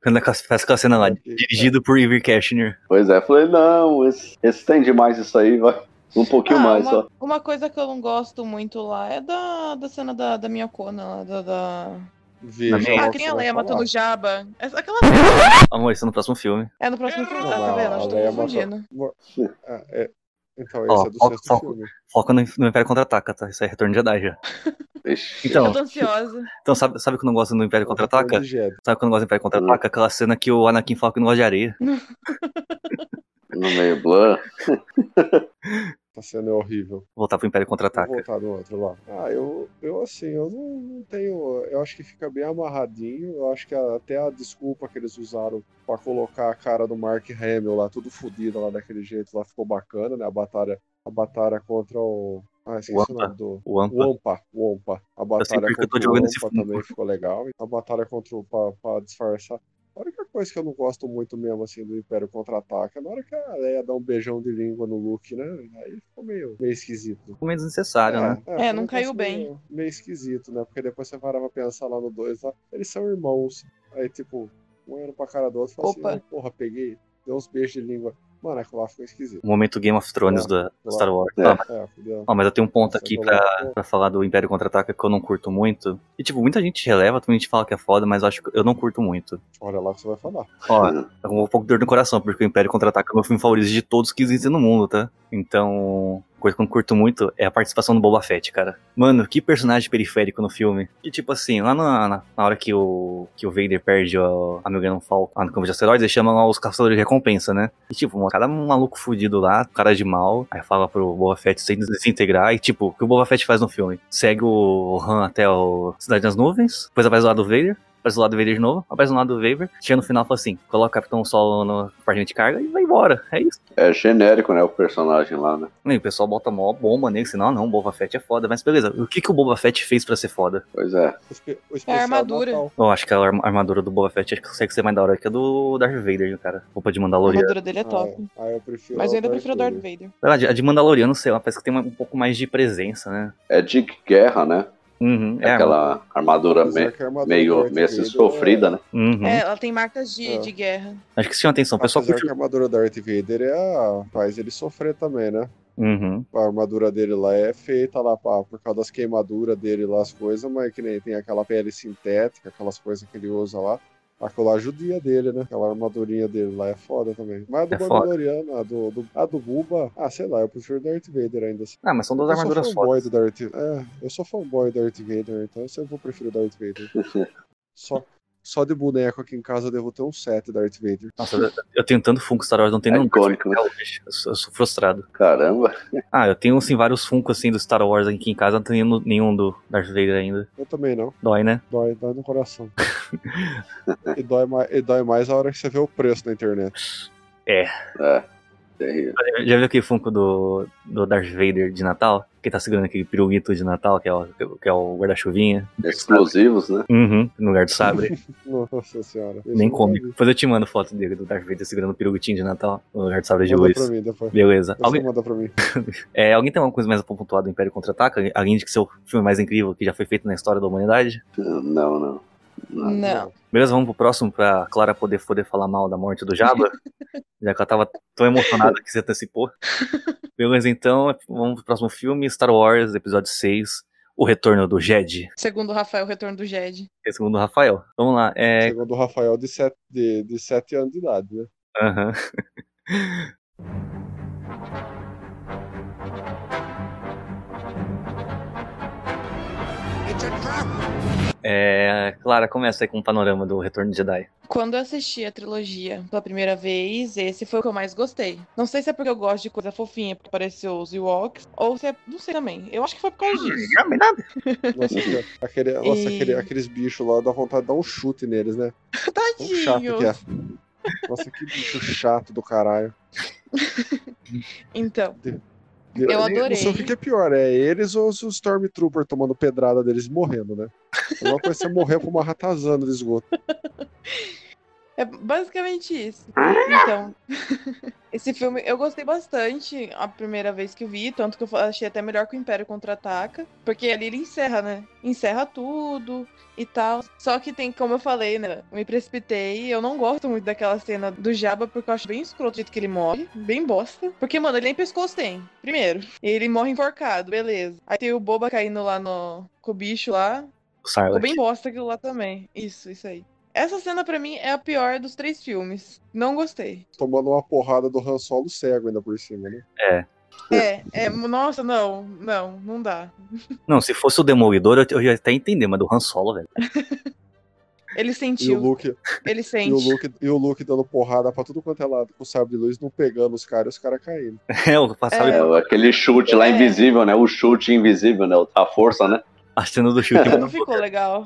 Quando aquela- faz aquela cena lá, dirigido por Ivy Cashner. Pois é, falei, não, esse, esse tem demais isso aí, vai. Um pouquinho Ah, mais uma, só. uma coisa que eu não gosto muito lá é da, da cena da, da minha cona lá, da... da... Veja Ah, a você vai Leia matando o Jabba. Essa- Aquela Amor, isso é no próximo filme. É no próximo filme. Ah, tá vendo? Acho que tô confundindo. Ah, é. Então, Ó, esse é do foco- sexto foco. filme. Foca no, no Império Contra-Ataca, tá? Isso é Retorno de Jedi já. Então, Eu tô ansiosa. então sabe, sabe o que eu não gosto do Império Contra-Ataca? Sabe o que eu não gosto do Império Contra-Ataca? Aquela cena que o Anakin fala que não gosta de areia. No meio blur. Tá sendo horrível. Voltar pro Império Vou Contra-Ataca. voltar no outro lá. Ah, eu, eu assim, eu não, não tenho. Eu acho que fica bem amarradinho. Eu acho que a- até a desculpa que eles usaram pra colocar a cara do Mark Hamill lá, tudo fodido lá daquele jeito, lá ficou bacana, né? A batalha, a batalha contra o. Ah, esqueci o Wampa. do. Wampa, Wampa. A batalha contra o Wampa também ficou legal. A batalha contra o. Pra, pra disfarçar. A única coisa que eu não gosto muito mesmo, assim, do Império Contra-Ataca é na hora que a Leia dá um beijão de língua no Luke, né? Aí ficou meio, meio esquisito. Ficou meio desnecessário, né? É, um não caiu bem. Meio, meio esquisito, né? Porque depois você para pra pensar lá no 2, lá, eles são irmãos. Aí, tipo, um olhando pra cara do outro e fala Opa. assim, porra, peguei, deu uns beijos de língua. Mano, aquilo lá ficou esquisito. O momento Game of Thrones É, da é. Star Wars. É. Tá, mas, É, ó, mas eu tenho um ponto Nossa, aqui eu pra, pra falar do Império Contra-Ataca que eu não curto muito. E, tipo, muita gente releva, muita gente fala que é foda, mas eu acho que eu não curto muito. Olha lá o que você vai falar. Ó, eu vou um pouco de dor no coração, porque o Império Contra-Ataca é o meu filme favorito de todos que existem no mundo, tá? Então, coisa que eu curto muito é a participação do Boba Fett, cara. Mano, que personagem periférico no filme. Que tipo assim, lá na, na, hora que o, que o Vader perde o, a Millennium Falcon lá no campo de asteroides, eles chamam lá os caçadores de recompensa, né? E tipo, cada maluco fudido lá, cara de mal, aí fala pro Boba Fett se desintegrar e tipo, o que o Boba Fett faz no filme? Segue o Han até o Cidade das Nuvens, depois do lado do Vader, aparece do lado do Vader de novo, aparece do lado do Vader, chega no final e fala assim, coloca o Capitão Solo no compartimento de carga e vai embora. É isso. É genérico, né? O personagem lá, né? E o pessoal bota mó bomba nele, senão, não, o Boba Fett é foda. Mas beleza, o que, que o Boba Fett fez pra ser foda? Pois é. O especial armadura. Natal. Eu acho que a arma- armadura do Boba Fett acho que consegue ser mais da hora que a do Darth Vader, cara. Roupa de A Mandaloriano. armadura dele é top. Ah, é. Ah, eu prefiro Mas eu ainda prefiro o Darth Vader. Ah, de- A de Mandaloriano, sei lá, parece que tem um pouco mais de presença, né? É de guerra, né? Uhum, é Aquela armadura me- armadura meio, meio assim, sofrida, né? Uhum. É, ela tem marcas de, É. de guerra. Acho que se chama atenção. O pessoal Apesar curte. que a armadura do Darth Vader é a... faz ele sofrer também, né? Uhum. A armadura dele lá é feita lá pá, por causa das queimaduras dele lá, as coisas, mas que nem tem aquela pele sintética, aquelas coisas que ele usa lá. Aquela lá judia dele, né? Aquela armadurinha dele lá é foda também. Mas a do É. Mandaloriano, a do, do, a do Buba, ah, sei lá, eu prefiro o Darth Vader ainda assim. Ah, mas são duas eu armaduras sou fanboy fodas. do Darth É, eu sou fanboy do Darth Vader, então eu sempre vou preferir o Darth Vader. só, só de boneco aqui em casa eu devo ter um set Darth Vader. Nossa, eu- eu tenho tanto Funko Star Wars, não tenho É nenhum. icônico, né? hoje. Eu sou, eu sou frustrado. Caramba. Ah, eu tenho assim, vários Funko assim, do Star Wars aqui em casa, não tenho nenhum do Darth Vader ainda. Eu também não. Dói, né? Dói, dói no coração. e, dói mais, e dói mais a hora que você vê o preço na internet. É, terrível. Já viu aquele Funko do, do Darth Vader de Natal? Que tá segurando aquele pirulito de Natal, que é o, que é o guarda-chuvinha. Exclusivos, né? Uhum, no lugar do sabre. Nossa senhora. Nem cômico. vi. Depois eu te mando foto dele, do Darth Vader segurando o pirulitinho de Natal no lugar do sabre de Manda luz. pra mim depois. Beleza. Você Alguém, manda pra mim. é, alguém tem alguma coisa mais a pontuar do Império Contra-Ataca? Alguém diz que seu filme mais incrível que já foi feito na história da humanidade? Não, não. Não. Beleza, vamos pro próximo pra Clara poder, poder falar mal da morte do Jabba? já que ela tava tão emocionada que você antecipou. Beleza, então, vamos pro próximo filme, Star Wars, episódio 6, O Retorno do Jedi. Segundo o Rafael, o retorno do Jedi. Que é segundo o Rafael. Vamos lá, é... Segundo o Rafael, de 7 de, de sete anos de idade, né? Aham. É, Clara, começa aí com um panorama do Retorno de Jedi. Quando eu assisti a trilogia pela primeira vez, esse foi o que eu mais gostei. Não sei se é porque eu gosto de coisa fofinha, porque apareceu os Ewoks, ou se é. Não sei também. Eu acho que foi por causa disso. Nossa, aquele- aquele, nossa E- aquele- aqueles bichos lá, dá vontade de dar um chute neles, né? Tão chato Tadinho. que é. Nossa, que bicho chato do caralho. Então, Eu Eu Não adorei. sei o que é pior, é eles ou os Stormtrooper tomando pedrada deles e morrendo, né? É uma coisa você morrer pra uma ratazana de esgoto. é basicamente isso. Então, esse filme eu gostei bastante a primeira vez que vi, tanto que eu achei até melhor que o Império Contra-Ataca, porque ali ele encerra, né? Encerra tudo e tal. Só que tem, como eu falei, né? Eu me precipitei, eu não gosto muito daquela cena do Jabba, porque eu acho bem escroto o jeito que ele morre, bem bosta. Porque, mano, ele nem pescoço tem, primeiro. Ele morre enforcado, beleza. Aí tem o Boba caindo lá no... com o bicho lá, O Ficou bem bosta aquilo lá também. Isso, isso aí. Essa cena pra mim é a pior dos três filmes. Não gostei. Tomando uma porrada do Han Solo cego ainda por cima, né? É, é, nossa, não, não, não dá. Não, se fosse o Demolidor, eu, eu ia até entender, mas do Han Solo, velho. Ele E o sentiu, Luke, ele e sente. o Luke, e o Luke dando porrada pra tudo quanto é lado com o sabre de luz, não pegando os caras e os caras caindo. É, o passava É. É, aquele chute lá É. invisível, né? O chute invisível, né? A força, né? A cena do chute. Não ficou legal.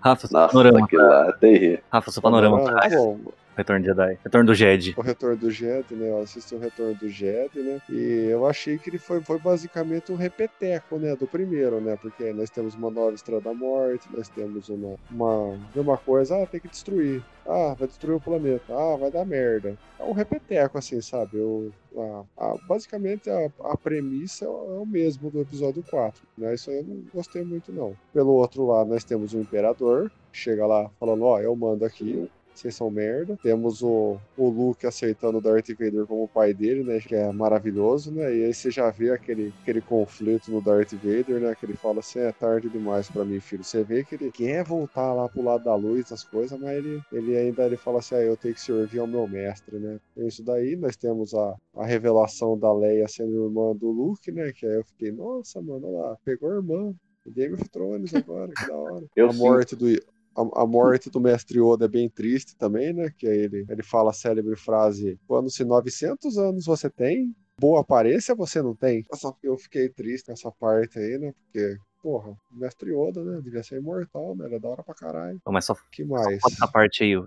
Rafa, seu Nossa, panorama. lá é. Rafa, seu panorama. Ah, pra bom, Retorno de Jedi. Retorno do Jedi. o Retorno do Jedi, né? Eu assisti o Retorno do Jedi, né? E eu achei que ele foi, foi basicamente um repeteco, né? Do primeiro, né? Porque nós temos uma nova Estrela da Morte, nós temos uma, uma mesma coisa, ah, tem que destruir. Ah, vai destruir o planeta. Ah, vai dar merda. É um repeteco, assim, sabe? Eu, a- a- basicamente a, a premissa é o é mesmo do episódio 4, né? Isso aí eu não gostei muito, não. Pelo outro lado, nós temos o Imperador, chega lá falando, ó, eu mando aqui, vocês são merda. Temos o, o Luke aceitando o Darth Vader como pai dele, né? Que é maravilhoso, né? E aí você já vê aquele, aquele conflito no Darth Vader, né? Que ele fala assim, é tarde demais pra mim, filho. Você vê que ele quer voltar lá pro lado da luz, as coisas, mas ele, ele ainda ele fala assim, ah, eu tenho que servir ao meu mestre, né? É Isso daí, nós temos a, a revelação da Leia sendo irmã do Luke, né? Que aí eu fiquei, nossa, mano, olha lá, pegou a irmã. Game of Thrones agora, que da hora. Eu a morte do, a, a morte do mestre Yoda é bem triste também, né? Que aí ele, ele fala a célebre frase: Quando se 900 anos você tem, boa aparência você não tem. Eu fiquei triste com essa parte aí, né? Porque, porra, o mestre Yoda, né? Devia ser imortal, né? Ele é da hora pra caralho. Mas só que mais? Só essa parte aí, o,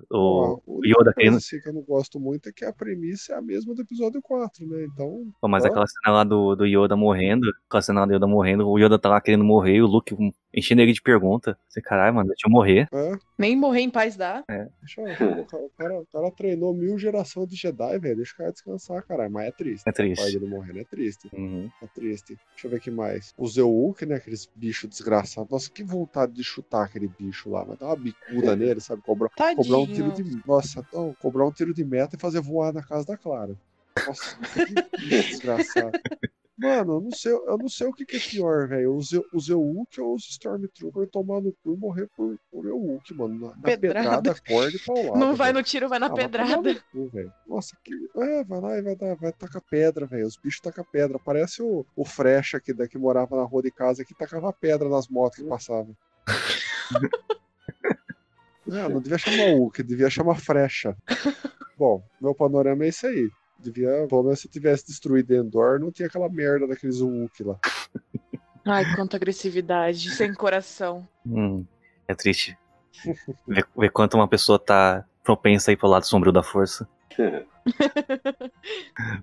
o Yoda querendo. assim, que eu não gosto muito é que a premissa é a mesma do episódio 4, né? Então, Pô, Mas Ó. aquela cena lá do, do Yoda morrendo, aquela cena lá do Yoda morrendo, o Yoda tá lá querendo morrer o Luke enchendo ele de pergunta. Você, caralho, mano, deixa eu morrer. É, Nem morrer em paz dá. deixa eu- o, cara, o cara- o cara treinou mil gerações de Jedi, velho. Deixa o cara descansar, caralho. Mas é triste. É A parte triste. dele morrendo é triste. Uhum. É triste. Deixa eu ver o que mais. O Zeuk, né? Aqueles bichos desgraçados. Nossa, que vontade de chutar aquele bicho lá. Vai dar uma bicuda nele, sabe? Cobrar, cobrar um tiro de. Nossa, não, cobrar um tiro de meta e fazer voar na casa da Clara. Nossa, que bicho desgraçado. Mano, eu não sei, eu não sei o que, que é pior, velho. O, Zeu, o Zeuk ou os Stormtrooper tomar no cu e morrer por, por Euk, mano. Na, na Pedrada. corda e paulada. Não vai velho. no tiro, vai na Ah, pedrada. cu. Nossa, que. É, vai lá e vai, dar, vai tacar pedra, velho. Os bichos tacam pedra. Parece o, o Frecha que, que morava na rua de casa que tacava pedra nas motos que passavam. Não, não devia chamar Hulk, devia chamar Frecha. Bom, meu panorama é esse aí. Devia, pelo menos se tivesse destruído Endor, não tinha aquela merda daqueles Hulk lá. Ai, quanta agressividade, sem coração. Hum, é triste. Ver, ver quanto uma pessoa tá propensa a ir pro lado sombrio da força.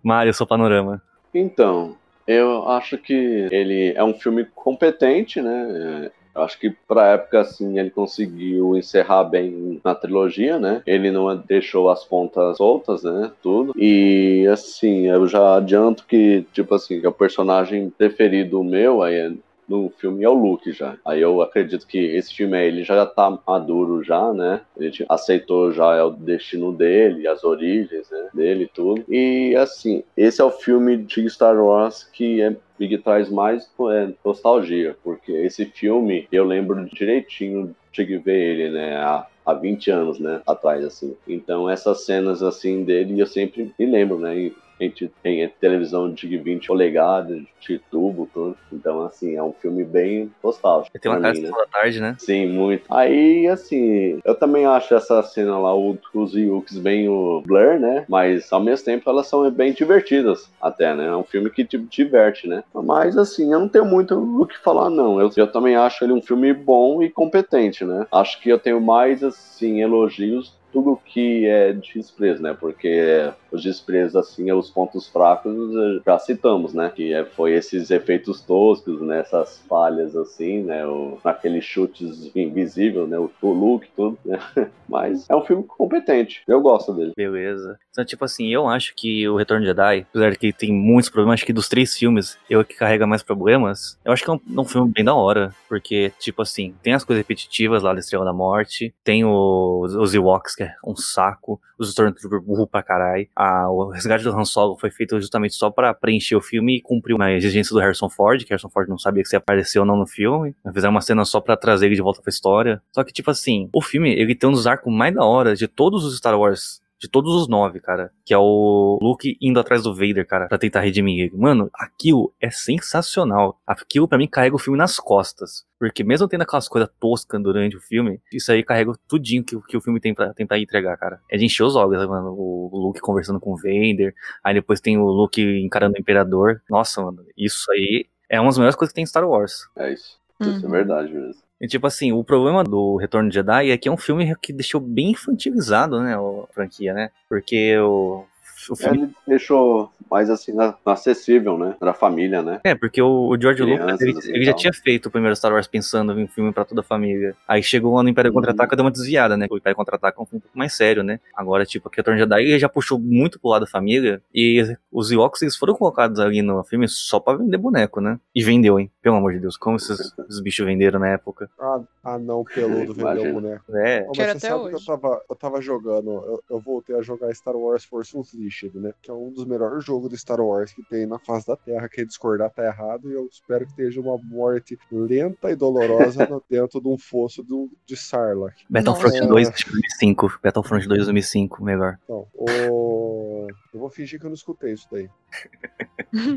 Mário, seu panorama. Então, eu acho que ele é um filme competente, né? É, acho que pra época, assim, ele conseguiu encerrar bem na trilogia, né? Ele não deixou as pontas soltas, né? Tudo. E, assim, eu já adianto que, tipo assim, que é o personagem preferido meu aí é no filme é o Luke já. Aí eu acredito que esse filme aí, ele já tá maduro já, né? Ele aceitou já é o destino dele, as origens né, dele e tudo. E assim, esse é o filme de Star Wars que é me traz mais é, nostalgia, porque esse filme eu lembro direitinho de ver ele, né, há, há 20 anos, né, atrás, assim. Então essas cenas, assim, dele eu sempre me lembro, né, a gente tem televisão de 20 polegadas, de tubo, tudo. Então, assim, é um filme bem nostálgico. Tem uma cara mim, de né? da tarde, né? Sim, muito. Aí, assim, eu também acho essa cena lá, o- os Yukes bem o Blur, né? Mas ao mesmo tempo elas são bem divertidas, até, né? É um filme que te diverte, né? Mas, assim, eu não tenho muito o que falar, não. Eu, eu também acho ele um filme bom e competente, né? Acho que eu tenho mais, assim, elogios tudo que é desprezo, né? Porque os desprezos, assim, os pontos fracos eh, já citamos, né? Que é- foi esses efeitos toscos, né? Essas falhas, assim, né? O, naqueles chutes invisíveis, né? O, o look, tudo, né? Mas é um filme competente. Eu gosto dele. Beleza. Então, tipo assim, eu acho que o Retorno de Jedi, apesar que tem muitos problemas, acho que dos três filmes, eu que carrega mais problemas, eu acho que é um, um filme bem da hora. Porque, tipo assim, tem as coisas repetitivas lá da Estrela da Morte, tem os, os Ewoks, que é um saco, os Stormtrooper burro pra caralho. O resgate do Han Solo foi feito justamente só pra preencher o filme e cumprir uma exigência do Harrison Ford, que Harrison Ford não sabia se ia aparecer ou não no filme. Fizeram uma cena só pra trazer ele de volta pra história. Só que, tipo assim, o filme, ele tem um dos arcos mais da hora de todos os Star Wars de todos os nove, cara. Que é o Luke indo atrás do Vader, cara, pra tentar redimir ele. Mano, aquilo é sensacional. Aquilo pra mim carrega o filme nas costas. Porque mesmo tendo aquelas coisas toscas durante o filme, isso aí carrega tudinho que, que o filme tem pra tentar entregar, cara. É de encher os olhos, né, mano. O, Luke conversando com o Vader. Aí depois tem o Luke encarando o Imperador. Nossa, mano, isso aí é uma das melhores coisas que tem em Star Wars. É isso. Isso é verdade mesmo. E, tipo assim, o problema do Retorno de Jedi é que é um filme que deixou bem infantilizado, né, a franquia, né? Porque o, o filme... Ele deixou mais assim acessível, né? Pra família, né? É, porque o, o George Crianças, Lucas, ele, assim, ele já tinha feito o primeiro Star Wars pensando em um filme pra toda a família. Aí chegou lá no Império Uhum. Contra-Ataca, deu uma desviada, né? O Império Contra-Ataca é um filme um pouco mais sério, né? Agora, tipo, aqui o Retorno de Jedi ele já puxou muito pro lado da família. E os Ewoks, eles foram colocados ali no filme só pra vender boneco, né? E vendeu, hein? Pelo amor de Deus, como esses, esses bichos venderam na época. Ah, ah não, peludo vendeu boneco. É, Ó, mas Quero você até sabe que eu hoje. tava, eu tava jogando, eu, eu voltei a jogar Star Wars Force Unleashed, né? Que é um dos melhores jogos de Star Wars que tem na face da Terra. Quem discordar tá errado e eu espero que esteja uma morte lenta e dolorosa dentro de um fosso do, de Sarlacc. Battlefront Nossa. 2 de 2005. Battlefront 2 2005, melhor. Então, o... eu vou fingir que eu não escutei isso daí.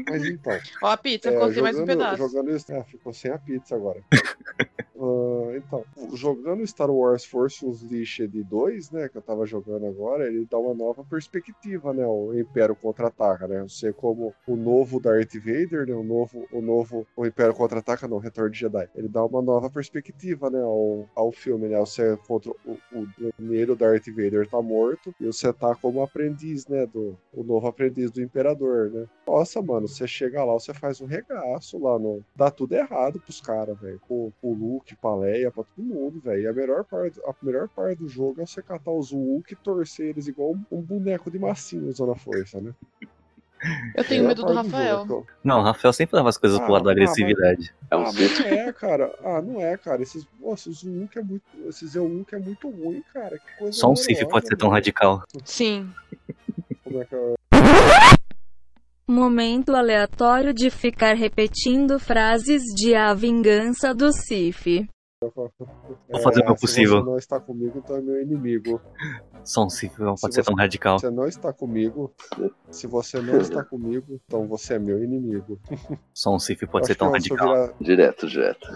Mas então. Ó, a pizza, É, coloquei mais um jogando- pedaço. Jogando isso. É, ficou sem a pizza agora. Ah, Então, jogando Star Wars Force Unleashed 2, né, que eu tava jogando agora, ele dá uma nova perspectiva, né, o Império Contra-Ataca, né, você como o novo Darth Vader, né, o novo, o novo, o Império Contra-Ataca, não, Retorno de Jedi, ele dá uma nova perspectiva, né, ao, ao filme, né, você contra o, o primeiro Darth Vader tá morto e você tá como aprendiz, né, do, o novo aprendiz do Imperador, né. Nossa, mano, você chega lá, você faz um regaço lá no... Dá tudo errado pros caras, velho, pro, pro Luke, pra Leia, pra todo mundo, velho, e a melhor parte, a melhor parte do jogo é você catar os Wookiee e torcer eles igual um, boneco de massinha usando a força, né. Eu tenho É medo do Rafael. jogo, Não, o Rafael sempre leva as coisas Ah, pro lado da ah, mas- agressividade. É um ah, mas não é, cara. Ah, não é, cara. Esses, nossa, os Wookiee é muito, esses Wookiee é muito ruim, cara. Que coisa Só um Sif pode ser tão radical. Sim. Como é que é? Momento aleatório de ficar repetindo frases de A Vingança do Sif. Vou fazer o meu Se possível. você não está comigo, então é meu inimigo. Só um Sif não Se pode ser você- tão radical. Você não está comigo. Se você não está comigo, então você é meu inimigo. Só um Sif pode Acho ser tão se radical. virar- Direto, direto.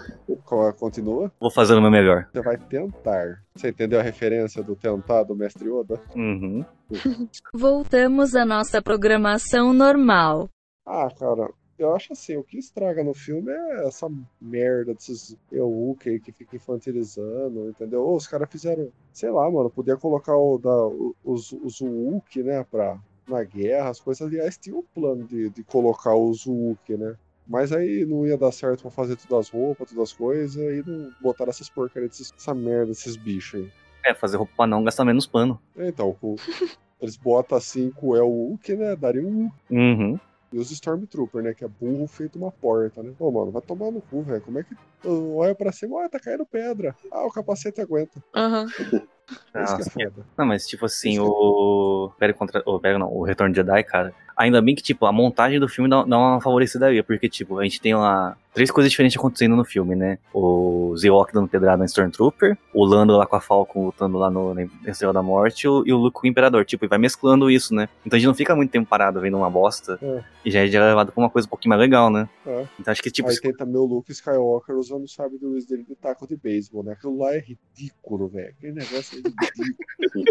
Co- Continua. Vou fazer o meu melhor. Você vai tentar. Você entendeu a referência do tentar do mestre Yoda? Uhum. Voltamos à nossa programação normal. Ah, cara, eu acho assim, o que estraga no filme é essa merda desses Ewok aí que fica infantilizando, entendeu? Ou os caras fizeram, sei lá, mano, podia colocar o, da, o- os, os Wookiee, né, pra, na guerra, as coisas. Aliás, tinha um plano de, de colocar os Wookiee, né? Mas aí não ia dar certo pra fazer todas as roupas, todas as coisas, e não botaram essas porcarias, essa merda desses bichos aí. É, fazer roupa pra não gastar menos pano. Então, o- eles botam assim com o El Wookiee, né? Daria um Uhum. E os Stormtrooper, né? Que é burro feito uma porta, né? Pô, mano, vai tomar no cu, velho. Como é que. Eu olho pra cima, olha, tá caindo pedra. Ah, o capacete aguenta. Aham. Nossa, que é. Não, mas tipo assim, Isso. o. Império contra. O Império não, o Retorno de Jedi, cara. Ainda bem que, tipo, a montagem do filme dá, dá uma favorecida aí, porque, tipo, a gente tem lá três coisas diferentes acontecendo no filme, né? O Zewok dando pedrada no Stormtrooper, o Lando lá com a Falcon lutando lá no, na Estrela da Morte e o, e o Luke com o Imperador. Tipo, e vai mesclando isso, né? Então a gente não fica muito tempo parado vendo uma bosta É. e já é já é levado pra uma coisa um pouquinho mais legal, né? É. Então acho que, tipo, Aí tem também o Luke Skywalker usando o sabre de luz dele de taco de beisebol, né? Aquilo lá é ridículo, velho. Aquele negócio é ridículo.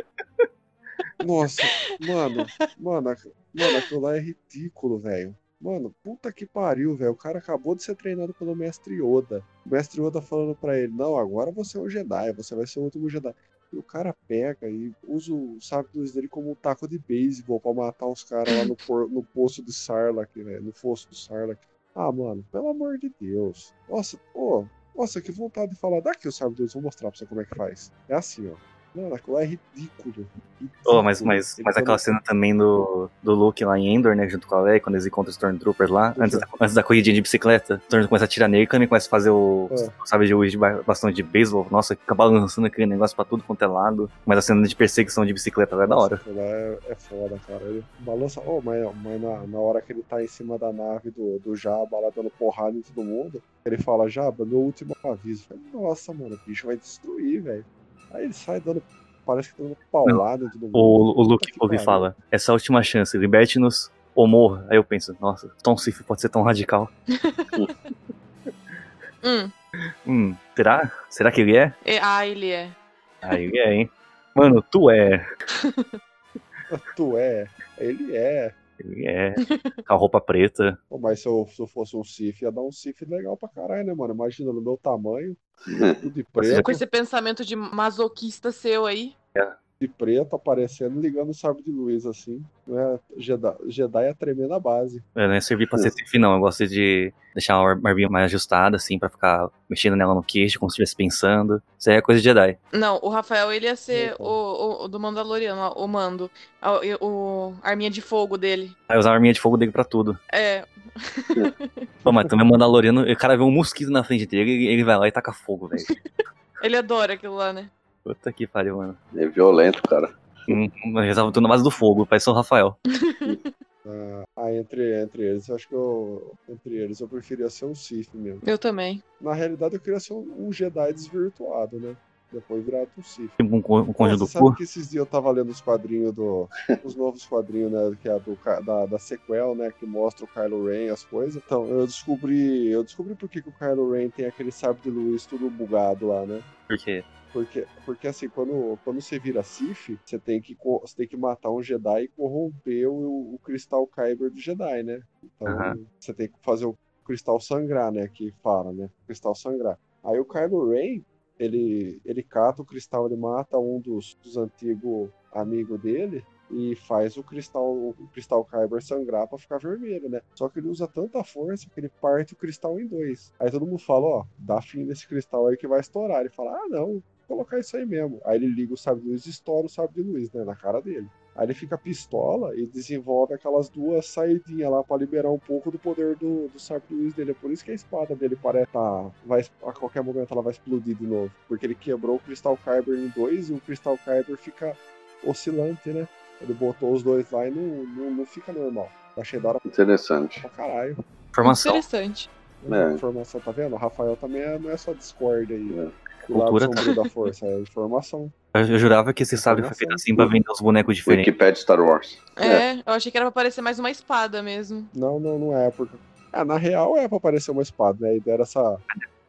Nossa, mano, mano, mano, aquilo lá é ridículo, velho. Mano, puta que pariu, velho. O cara acabou de ser treinado pelo mestre Yoda. O mestre Yoda falando pra ele: Não, agora você é um Jedi, você vai ser o último Jedi. E o cara pega e usa o sabre dele como um taco de beisebol pra matar os caras lá no, por- no poço de Sarlacc, velho. No fosso do Sarlacc. Ah, mano, pelo amor de Deus. Nossa, pô, nossa, que vontade de falar. Daqui o sabre de vou mostrar pra você como é que faz. É assim, ó. Mano, aquilo é ridículo. Oh, mas, ridículo. mas, Ele mas aquela cena também do, do Luke lá em Endor, né? Junto com a Leia, quando eles encontram os Stormtroopers lá, antes da, antes da corridinha de bicicleta, o Stormtrooper começa a atirar nele e também começa a fazer o, É. sabe de bastão de beisebol. Nossa, fica balançando aquele negócio pra tudo quanto é lado. Mas a cena de perseguição de bicicleta lá é da hora. É, é foda, cara. Ele balança. Oh, mas, mas na, na hora que ele tá em cima da nave do, do Jabba lá dando porrada em todo mundo, ele fala: Jabba, meu último aviso. Falei, Nossa, mano, o bicho vai destruir, velho. Aí ele sai dando. Parece que tá dando paulada mundo. O, o Luke e pariu. fala: essa é a última chance, liberte-nos ou morra. Aí eu penso: nossa, Tom Sif pode ser tão radical. Hum. Hum, será? Será que ele é? E- ah, ele é. Ah, ele é, hein? Mano, tu é. Tu é. Ele é. Ele é. Com a roupa preta. Pô, mas se eu, se eu fosse um Sif, ia dar um Sif legal pra caralho, né, mano? Imagina no meu tamanho, tudo de preto, Com esse pensamento de masoquista seu aí. De preto, aparecendo, ligando o sabre de luz, assim. Né? Jedi, Jedi é tremer na base. Eu não ia servir pra ser Sif, não. Eu gosto de deixar uma barbinha mais ajustada, assim, pra ficar mexendo nela no queixo, como se estivesse pensando. Isso aí é coisa de Jedi. Não, o Rafael ele ia ser Então. o, o- o do Mandaloriano, o Mando. A, o, a arminha de fogo dele. Aí usar a arminha de fogo dele pra tudo. É. Pô, mas também o Mandaloriano, o cara vê um mosquito na frente dele, ele, ele vai lá e taca fogo, velho. Ele adora aquilo lá, né? Puta que pariu, mano. É violento, cara. Hum, resolve tudo na base do fogo, parece o Rafael. Ah, entre, entre eles, eu acho que eu. Entre eles, eu preferia ser um Sif mesmo. Eu também. Na realidade, eu queria ser um, um Jedi desvirtuado, né? Depois um Sith. Tipo um, con- um conjunto você do sabe cu. que esses dias eu tava lendo os quadrinhos do. os novos quadrinhos, né? Que é do, da, da sequel, né? Que mostra o Kylo Ren, as coisas. Então, eu descobri. Eu descobri por que, que o Kylo Ren tem aquele sabre de luz tudo bugado lá, né? Porque Porque, porque assim, quando, quando você vira Sith, você tem, que, você tem que matar um Jedi e corromper o, o cristal Kyber do Jedi, né? Então Aham. você tem que fazer o cristal sangrar, né? Que fala, né? Cristal sangrar. Aí o Kylo Ren, ele, ele cata o cristal, ele mata um dos, dos antigos amigos dele e faz o cristal, o cristal Kyber sangrar pra ficar vermelho, né? Só que ele usa tanta força que ele parte o cristal em dois. Aí todo mundo fala, ó, dá fim nesse cristal aí que vai estourar. Ele fala, ah, não, colocar isso aí mesmo. Aí ele liga o sabre de luz e estoura o sabre de luz, né, na cara dele. Aí ele fica pistola e desenvolve aquelas duas saidinhas lá pra liberar um pouco do poder do, do sabre de luz dele. É por isso que a espada dele parece tá, vai, a qualquer momento ela vai explodir de novo. Porque ele quebrou o cristal Kyber em dois e o cristal Kyber fica oscilante, né? Ele botou os dois lá e não, não, não fica normal. Achei da hora Interessante. pra caralho. Informação. Interessante. É. Informação, tá vendo? O Rafael também é- não é só Discord aí. É. Cultura sombrio da força, é informação. Eu, jurava que esse sabre foi feito assim pra vender os bonecos diferentes. Wikipedia Star Wars. É, eu achei que era pra parecer mais uma espada mesmo. Não, não, não é, porque. Ah, na real é pra parecer uma espada, né? A ideia era essa.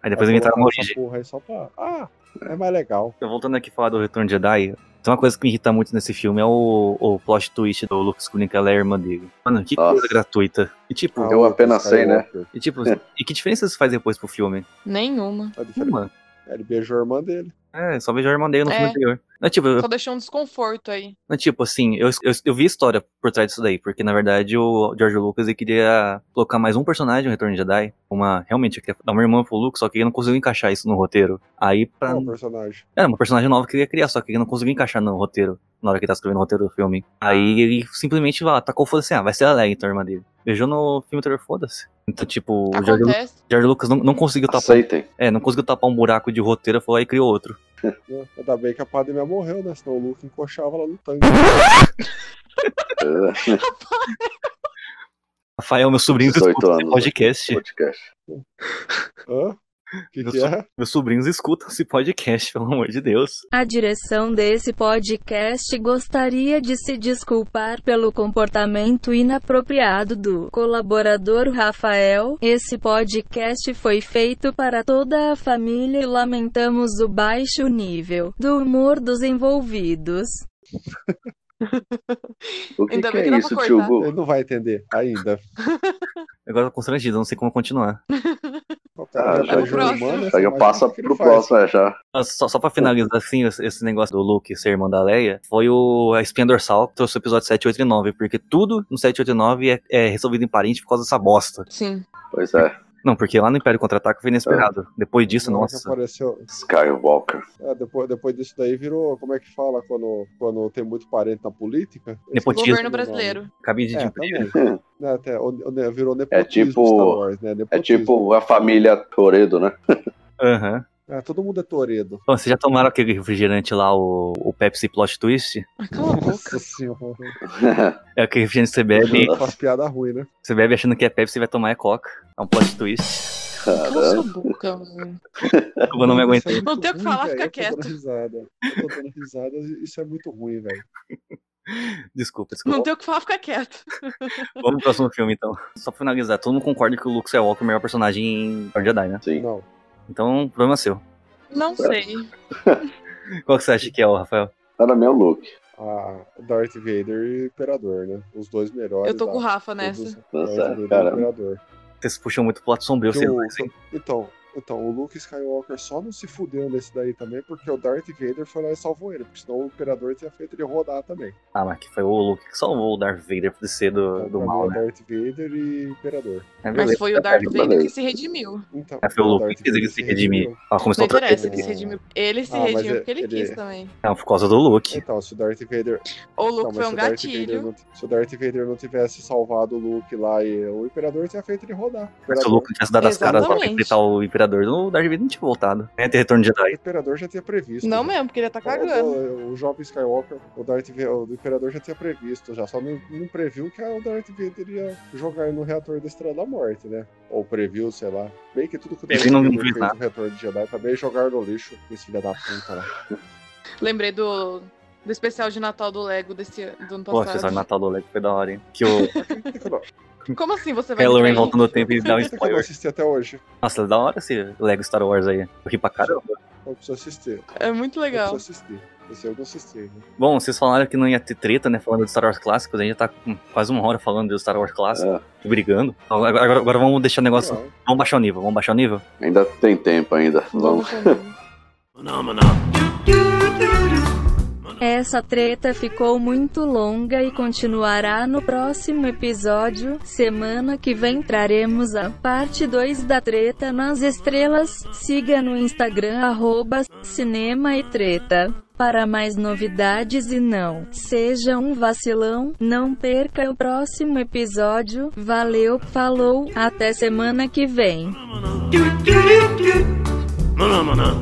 Aí depois é inventaram uma origem. essa porra aí só pra. Ah, é mais legal. Eu Voltando aqui a falar do Retorno de Jedi, tem uma coisa que me irrita muito nesse filme é o, o plot twist do Luke que ela é a irmã dele. Mano, que Nossa. coisa gratuita. E tipo, Ah, Eu apenas sei, né? Skywalker. e tipo, e que diferença isso faz depois pro filme? Nenhuma. É diferente. Uma. Ele beijou a irmã dele. É, só vejo a irmã dele no É. filme anterior. Não, tipo, Só deixou um desconforto aí. não, tipo assim, eu, eu, eu vi a história por trás disso daí, porque na verdade o George Lucas ele queria colocar mais um personagem no Retorno de Jedi, uma, realmente, ele queria dar uma irmã pro Luke, só que ele não conseguiu encaixar isso no roteiro. Aí, pra, Qual o personagem? Era uma personagem nova que ele ia criar, só que ele não conseguiu encaixar no roteiro, na hora que ele tá escrevendo o roteiro do filme. Aí ele simplesmente lá, tacou foda assim, ah, vai ser a Leia então, a irmã dele. Beijou no filme anterior, foda-se. Então, tipo, o George, Lu- Acontece. George Lucas não, não conseguiu tapar. Aceitem. É, não conseguiu tapar um buraco de roteiro, falou aí criou outro. Né? Ainda bem que a Padme morreu, né? Senão o Luke encoxava lá no tanque. Rafael, meu sobrinho 18 escuta esse anos, podcast. podcast. Hã? Que, Meu que so- é? Meus sobrinhos escutam esse podcast, pelo amor de Deus. A direção desse podcast gostaria de se desculpar pelo comportamento inapropriado do colaborador Rafael. Esse podcast foi feito para toda a família e lamentamos o baixo nível do humor dos envolvidos. O que, Ainda que bem é isso, tio? Ele não vai entender ainda. Agora eu tô constrangido, não sei como continuar. Ah, já já, beijou a próximo. irmã, né? já, Você já imagina passa o que ele pro próximo, é, já. Ah, Só, só pra finalizar, assim, esse esse negócio do Luke ser irmão da Leia, foi o, a espinha dorsal que trouxe o episódio 7, 8 e 9, porque tudo no 7, 8 e 9 é, é resolvido em parente por causa dessa bosta. Sim. Pois é. Não, porque lá no Império Contra-Ataque foi inesperado. Depois disso, nossa. apareceu, Skywalker. é, depois, depois disso daí virou, como é que fala quando, quando tem muito parente na política? Nepotismo. o Governo brasileiro. Cabide de É, impedir. também. Né, até, virou nepotismo tipo- Star Wars, né? É tipo a família Toredo, né? Aham. É, todo mundo é Toredo. Bom, vocês já tomaram aquele refrigerante lá, o, o Pepsi Plot Twist? Ah, cala a boca. Nossa senhora. É aquele refrigerante que você bebe, Faz piada ruim, né? você bebe achando que é Pepsi e vai tomar é Coca. É um plot twist. Cala sua boca, mano. Eu não me aguentei. Isso é Não tem o que falar, fica Eu tô dando quieto. risada. Eu tô dando risada, isso é muito ruim, velho. Desculpa, desculpa. Não tem o que falar, fica quieto. Vamos pro próximo filme, então. Só pra finalizar, todo mundo concorda que o Luke Skywalker é o melhor personagem em Jedi, né? Sim. Não. Então, problema seu. Não sei. Qual que você acha que é, o Rafael? Era meu look. Ah, Darth Vader e Imperador, né? Os dois melhores. Eu tô da- com o Rafa todos- nessa. Nossa, Darth Vader e. Imperador. Vocês puxam muito pro lado sombrio, hein? Então, então, o Luke Skywalker só não se fudeu nesse daí também porque o Darth Vader foi lá e salvou ele, porque senão o Imperador tinha feito ele rodar também. Ah, mas que foi o Luke que salvou o Darth Vader de ser do, Então, do mal, é né? Darth Vader e Imperador. É Mas foi o Darth. Vader que se redimiu. Então, É, foi o o Luke Darth que fez ele se redimir. Ah, Não começou a interessa, ele se redimiu. Ele se Ah, mas redimiu é- porque ele, ele- quis também. Não, por causa do Luke. Então, se o Darth Vader. O Então, Luke mas foi um gatilho. não- se o Darth Vader não tivesse salvado o Luke lá e o Imperador tinha feito ele rodar. Se o Luke tivesse dado as caras pra enfrentar o Imperador, Imperador. O Darth Vader não tinha voltado. Ia ter retorno de O Jedi. Imperador já tinha previsto. Não já. mesmo, porque ele tá O, cagando. o, o jovem Skywalker, o Darth Vader, o Imperador já tinha previsto, já só não, não previu que o Darth Vader ia jogar no reator da Estrela da Morte, né? Ou previu, sei lá. Bem que tudo que o Darth Vader fez no retorno de Jedi também jogaram no lixo, esse filho da puta lá. Lembrei do, do especial de Natal do Lego desse do ano Pô, passado. esse Natal do Lego foi da hora, hein? Que o Eu Como assim você vai Kylo Ren trair? volta no tempo e dá um que eu spoiler. assisti até hoje. Nossa, é da hora esse Lego Star Wars aí. Eu ri pra caramba. Eu preciso assistir. É muito Eu legal. preciso assistir. Esse eu não assisti. Né? Bom, vocês falaram que não ia ter treta, né? Falando de Star Wars clássicos. A gente já tá com quase uma hora falando de Star Wars clássico, É, brigando. Então, Agora, agora- agora vamos deixar o negócio. Não, Vamos baixar o nível, vamos baixar o nível. ainda tem tempo ainda. Vamos. Essa treta ficou muito longa e continuará no próximo episódio. Semana que vem traremos a parte 2 da treta nas estrelas. Siga no Instagram arroba cinema e treta. Para mais novidades e não seja um vacilão, não perca o próximo episódio. Valeu, falou, até semana que vem. Mına mına.